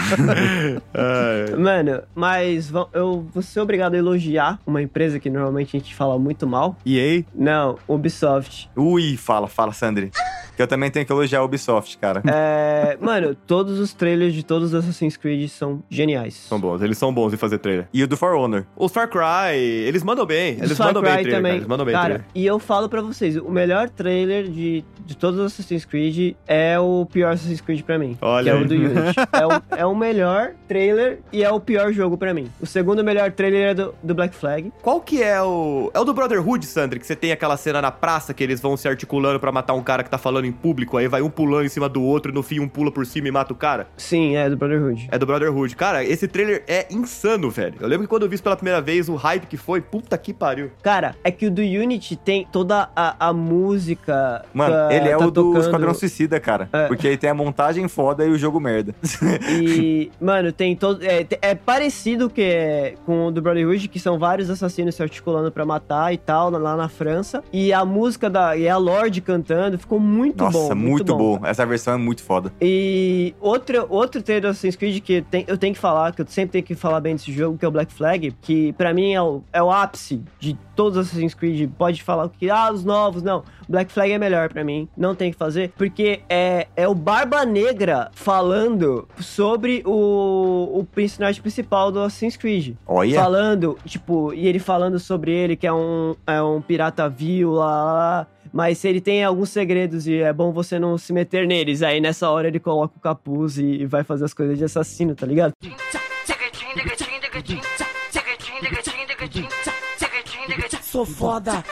Mano, mas eu vou ser obrigado a elogiar uma empresa que normalmente a gente fala muito mal. EA? Não, Ubisoft. Ui, fala, fala, Sandri. Que eu também tenho que elogiar a Ubisoft, cara. É, mano, todos os trailers de todos os Assassin's Creed são geniais. são bons, eles são bons em fazer trailer. E o do For Honor. Os Far Cry, eles mandam bem. Eles Far mandam Cry bem trailer, também. cara. Eles mandam bem Cara, trailer. e eu falo pra vocês, o melhor trailer de, de todos os Assassin's Creed é o pior Assassin's Creed pra mim. Olha que é o do Unity. <laughs> é, o, é o melhor trailer e é o pior jogo pra mim. O segundo melhor trailer é do, do Black Flag. Qual que é o... É o do Brotherhood, Sandri, que você tem aquela cena na praça que eles vão se articulando pra matar um cara que tá falando em público, aí vai um pulando em cima do outro e no fim um pula por cima e mata o cara? Sim, é do Brotherhood. É do Brotherhood. Cara, esse trailer é insano, velho. Eu lembro que quando eu vi isso pela primeira vez, o hype que foi, puta que pariu. Cara, é que o do Unity tem toda a, a música. Mano, ele é tá o do tocando. Esquadrão Suicida, cara. É. Porque ele tem a montagem foda e o jogo merda. E, <laughs> mano, tem todo. É, é parecido que é com o do Brotherhood, que são vários assassinos se articulando pra matar e tal, lá na França. E a música da. E a Lorde cantando, ficou muito muito Nossa, bom. muito, bom. bom. Essa versão é muito foda. E outro, outro trailer do Assassin's Creed que tem- eu tenho que falar, que eu sempre tenho que falar bem desse jogo, que é o Black Flag, que pra mim é o, é o ápice de todos os Assassin's Creed. Pode falar que, ah, os novos, não. Black Flag é melhor pra mim, não tem que fazer, porque é, é o Barba Negra falando sobre o, o personagem principal do Assassin's Creed. Olha. Falando, tipo, e ele falando sobre ele, que é um, é um pirata vil lá, lá, lá. Mas ele tem alguns segredos e é bom você não se meter neles. Aí nessa hora ele coloca o capuz e, vai fazer as coisas de assassino, tá ligado? Sou foda.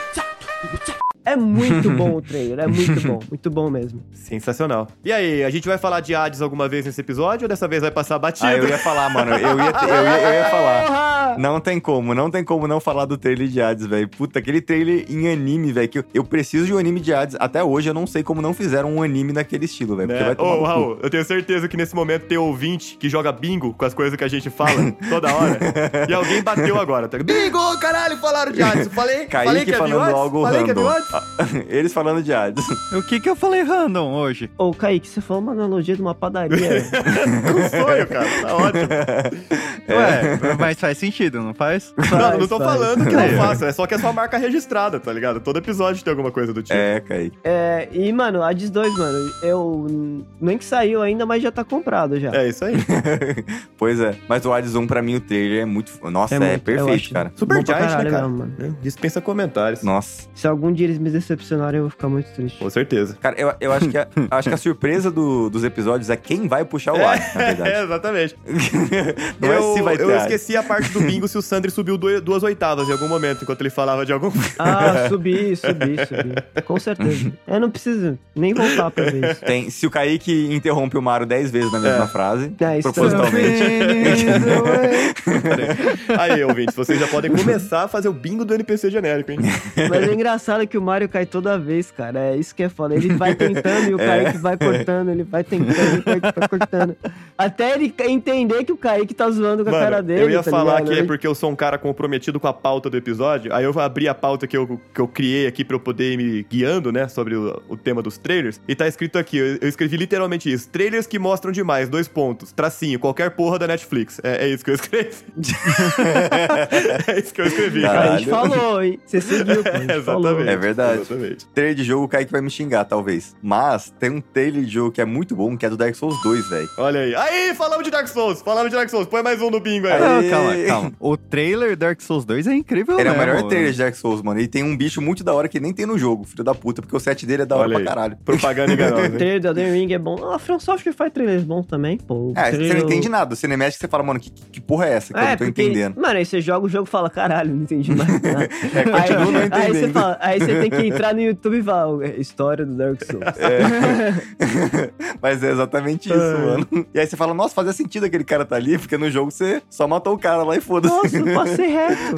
É muito bom o <laughs> trailer, é muito bom, muito bom mesmo. Sensacional. E aí, a gente vai falar de Hades alguma vez nesse episódio ou dessa vez vai passar batido? Ah, eu ia falar, mano. Eu ia, eu ia, eu ia falar. Não tem como, não tem como não falar do trailer de Hades, velho. Puta, aquele trailer em anime, velho. Que eu, eu preciso de um anime de Hades. Até hoje eu não sei como não fizeram um anime naquele estilo, velho. Porque Né? Ô, cu. Raul, eu tenho certeza que nesse momento tem ouvinte que joga bingo com as coisas que a gente fala <laughs> toda hora. e alguém bateu agora, tá? Bingo, caralho, falaram de Hades. Falei, falei Kaique que havia falando Hades? algo Falei que random. Hades? Ah, <laughs> Eles falando de Hades. O que que eu falei random hoje? Ô, Kaique, você falou uma analogia de uma padaria. <laughs> um sonho, cara. Tá ótimo. <laughs> Ué, mas faz sentido, não faz? não, não tô faz. falando que não faço, é só que é sua marca registrada, tá ligado? Todo episódio tem alguma coisa do tipo. É, Kaique. é, e, mano, Hades 2, mano, eu. Nem que saiu ainda, mas já tá comprado já. É isso aí. Pois é. Mas o Hades 1, pra mim, o trailer é muito. Nossa, é, muito- eu perfeito, cara. Super bom pra Giant, né, cara? mesmo, mano. Dispensa comentários. Nossa. Se algum dia eles me decepcionarem, eu vou ficar muito triste. Com certeza. Cara, eu, eu acho, que a, <laughs> acho que a surpresa do- dos episódios é quem vai puxar o Hades, na verdade. É, <laughs> exatamente. <laughs> Não é eu, se vai ter eu Hades. esqueci a parte do bingo se o Sandri subiu du- duas oitavas em algum momento, enquanto ele falava de algum. Ah, subi, subi, subi. Com certeza. Eu não preciso nem voltar pra ver isso. Tem, se o Kaique interrompe o Mario 10 vezes na mesma É. frase, É, isso propositalmente. Aí, ouvintes, vocês já podem começar a fazer o bingo do NPC genérico, hein? Mas é engraçado que o Mario cai toda vez, cara. É isso que é foda. Ele vai tentando e o <laughs> É. Kaique vai cortando, ele vai tentando e o Kaique vai <laughs> cortando. Até ele entender que o Kaique tá zoando com a cara dele. eu ia tá falar ligado? que é porque eu sou um cara comprometido com a pauta do episódio. Aí eu vou abrir a pauta que eu, que eu criei aqui pra eu poder ir me guiando, né? Sobre o, o tema dos trailers. E tá escrito aqui, eu, eu escrevi literalmente isso. Trailers que mostram demais, dois pontos. Tracinho, qualquer porra da Netflix. É, é isso que eu escrevi. <laughs> é isso que eu escrevi, A cara. gente falou, hein? Você seguiu, pô. A gente falou. Exatamente. É verdade. Exatamente. Trailer de jogo, o Kaique vai me xingar, talvez. Mas tem um trailer de jogo que é muito bom, que é do Dark Souls 2, velho. Olha aí. Aí, falamos de Dark Souls. Falamos de Dark Souls. Põe mais um no bingo aí. Não, calma, calma. O trailer Dark Souls 2 é incrível Ele é o mesmo. melhor trailer de Dark Souls, mano. E tem um bicho muito da hora que nem tem no jogo, filho da puta, porque o set dele é da hora Olha pra aí. caralho. Propaganda enganosa, <laughs> O hein? trailer do Elden Ring é bom. A From Software faz trailers bons também, pô. É, você trailer- não entende nada. O cinemático você fala, mano, que, que porra é essa que eu É, não tô porque, entendendo? Mano, aí você joga o jogo e fala, caralho, não entendi mais nada. <laughs> É, continuo não aí, aí, você entendendo. fala, aí você tem que entrar no YouTube e falar, "Ó, história do Dark Souls. <laughs> É. <laughs> Mas é exatamente isso, É. mano. E aí você fala, nossa, fazia sentido aquele cara tá ali, porque no jogo você só matou o cara lá e foda-se. Nossa, eu passei reto.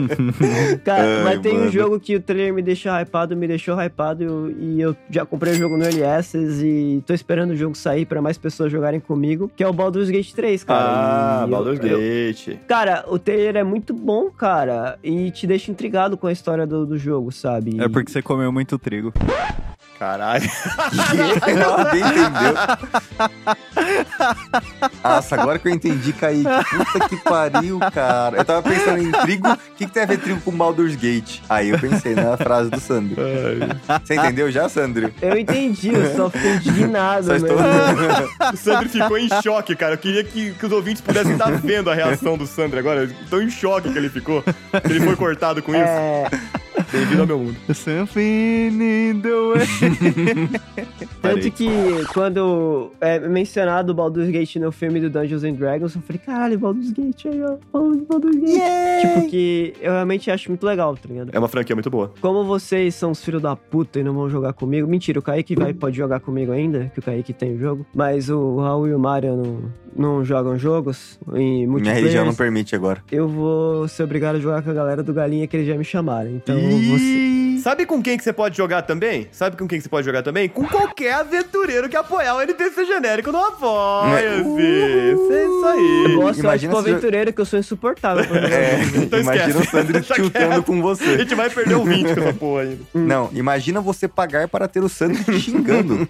<laughs> Cara, Ai, mas tem um mano. jogo que o trailer me deixa hypado, me deixou hypado e eu, e eu já comprei o jogo no Early Access e tô esperando o jogo sair pra mais pessoas jogarem comigo, que é o Baldur's Gate 3, cara. Ah, E eu- Baldur's eu- Gate. Cara, o trailer é muito bom, cara, e te deixa intrigado com a história do, do jogo, sabe? É porque você comeu muito trigo. Caralho. Alguém entendeu? Nossa, agora que eu entendi, Kaique. Puta que pariu, cara. Eu tava pensando em trigo. O que, que tem a ver trigo com Baldur's Gate? Aí eu pensei na frase do Sandro. Você entendeu já, Sandro? Eu entendi, eu só fiquei indignado, Só estou- mesmo. O Sandro ficou em choque, cara. Eu queria que, que os ouvintes pudessem estar vendo a reação do Sandro agora. Tô em choque que ele ficou. Que ele foi cortado com isso. Bem-vindo ao meu mundo. Something in the way. Tanto que quando é mencionado o Baldur's Gate no filme do Dungeons and Dragons, eu falei, caralho, Baldur's Gate aí, ó. Falando de Baldur's Gate. Tipo, que eu realmente acho muito legal, tá ligado? É uma franquia muito boa. Como vocês são os filhos da puta e não vão jogar comigo. Mentira, o Kaique vai, pode jogar comigo ainda, que o Kaique tem o jogo. Mas o Raul e o Mario não, não jogam jogos em Minha multiplayer. religião não permite agora. Eu vou ser obrigado a jogar com a galera do Galinha que eles já me chamaram. Então você. Sabe com quem que você pode jogar também? Sabe com quem que você pode jogar também? Com qualquer aventureiro que apoiar o NPC genérico no Apoia-se. Isso é isso aí. Sorte Imagina pro se- aventureiro que eu sou insuportável. <laughs> É, Então imagina esquece. o Sandro <laughs> tiltando com A você. gente vai perder o 20 com essa porra ainda. <laughs> Não, imagina você pagar para ter o Sandro te xingando.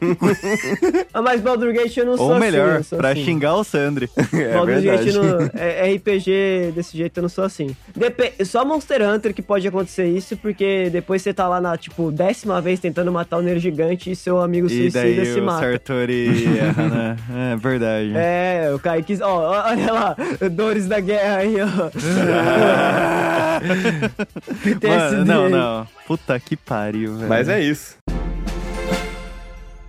Ah, Mas Baldur Gate eu não sou Ou assim. melhor, eu pra assim. xingar o Sandri. É Baldur's Gate verdade. no, é, RPG desse jeito eu não sou assim. Depe- só Monster Hunter que pode acontecer isso, porque depois você tá lá na, tipo, décima vez tentando matar o Nerd Gigante e seu amigo E suicida daí se o mata. Sartori erra, <laughs> né? É verdade. É, o Kaique. Ó, olha lá, Dores da Guerra aí, ó. <laughs> Mano, não, não. Puta que pariu, velho. Mas é isso.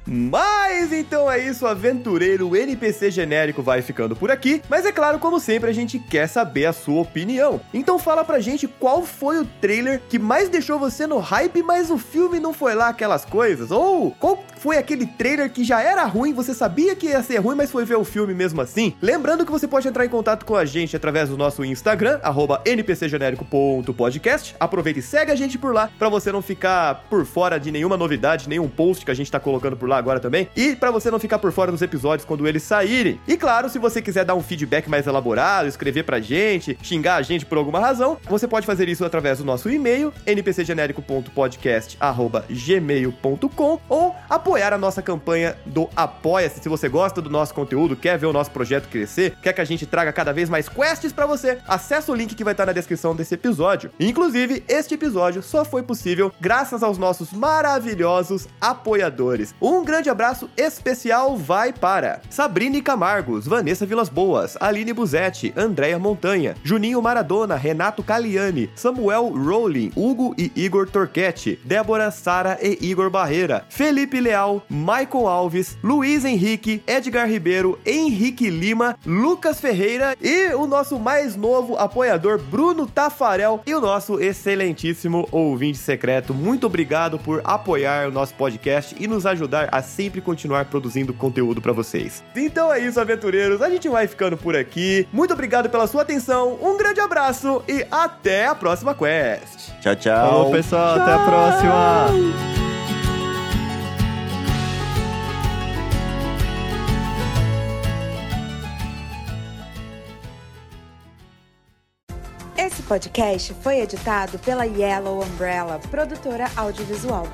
Mas então é isso, aventureiro, NPC genérico vai ficando por aqui. Mas é claro, como sempre, a gente quer saber a sua opinião. Então fala pra gente qual foi o trailer que mais deixou você no hype, mas o filme não foi lá aquelas coisas. Ou qual foi aquele trailer que já era ruim, você sabia que ia ser ruim, mas foi ver o filme mesmo assim? Lembrando que você pode entrar em contato com a gente através do nosso Instagram, npcgenérico.podcast. Aproveita e segue a gente por lá pra você não ficar por fora de nenhuma novidade, nenhum post que a gente tá colocando por lá agora também. Pra você não ficar por fora dos episódios quando eles saírem. E claro, se você quiser dar um feedback mais elaborado, escrever pra gente, xingar a gente por alguma razão, você pode fazer isso através do nosso e-mail, npcgenérico.podcast@gmail.com ou apoiar a nossa campanha do Apoia-se. Se você gosta do nosso conteúdo, quer ver o nosso projeto crescer, quer que a gente traga cada vez mais quests pra você, acessa o link que vai estar na descrição desse episódio. Inclusive, este episódio só foi possível graças aos nossos maravilhosos apoiadores. Um grande abraço especial vai para Sabrine Camargos, Vanessa Vilas Boas, Aline Buzetti, Andréia Montanha, Juninho Maradona, Renato Caliani, Samuel Rowling, Hugo e Igor Torquetti, Débora, Sara e Igor Barreira, Felipe Leal, Michael Alves, Luiz Henrique, Edgar Ribeiro, Henrique Lima, Lucas Ferreira e o nosso mais novo apoiador Bruno Tafarel e o nosso excelentíssimo ouvinte secreto. Muito obrigado por apoiar o nosso podcast e nos ajudar a sempre continuar produzindo conteúdo pra vocês. Então é isso, aventureiros. A gente vai ficando por aqui. Muito obrigado pela sua atenção. Um grande abraço e até a próxima quest. Tchau, tchau. Falou, pessoal. Até a próxima. Esse podcast foi editado pela Yellow Umbrella, produtora audiovisual.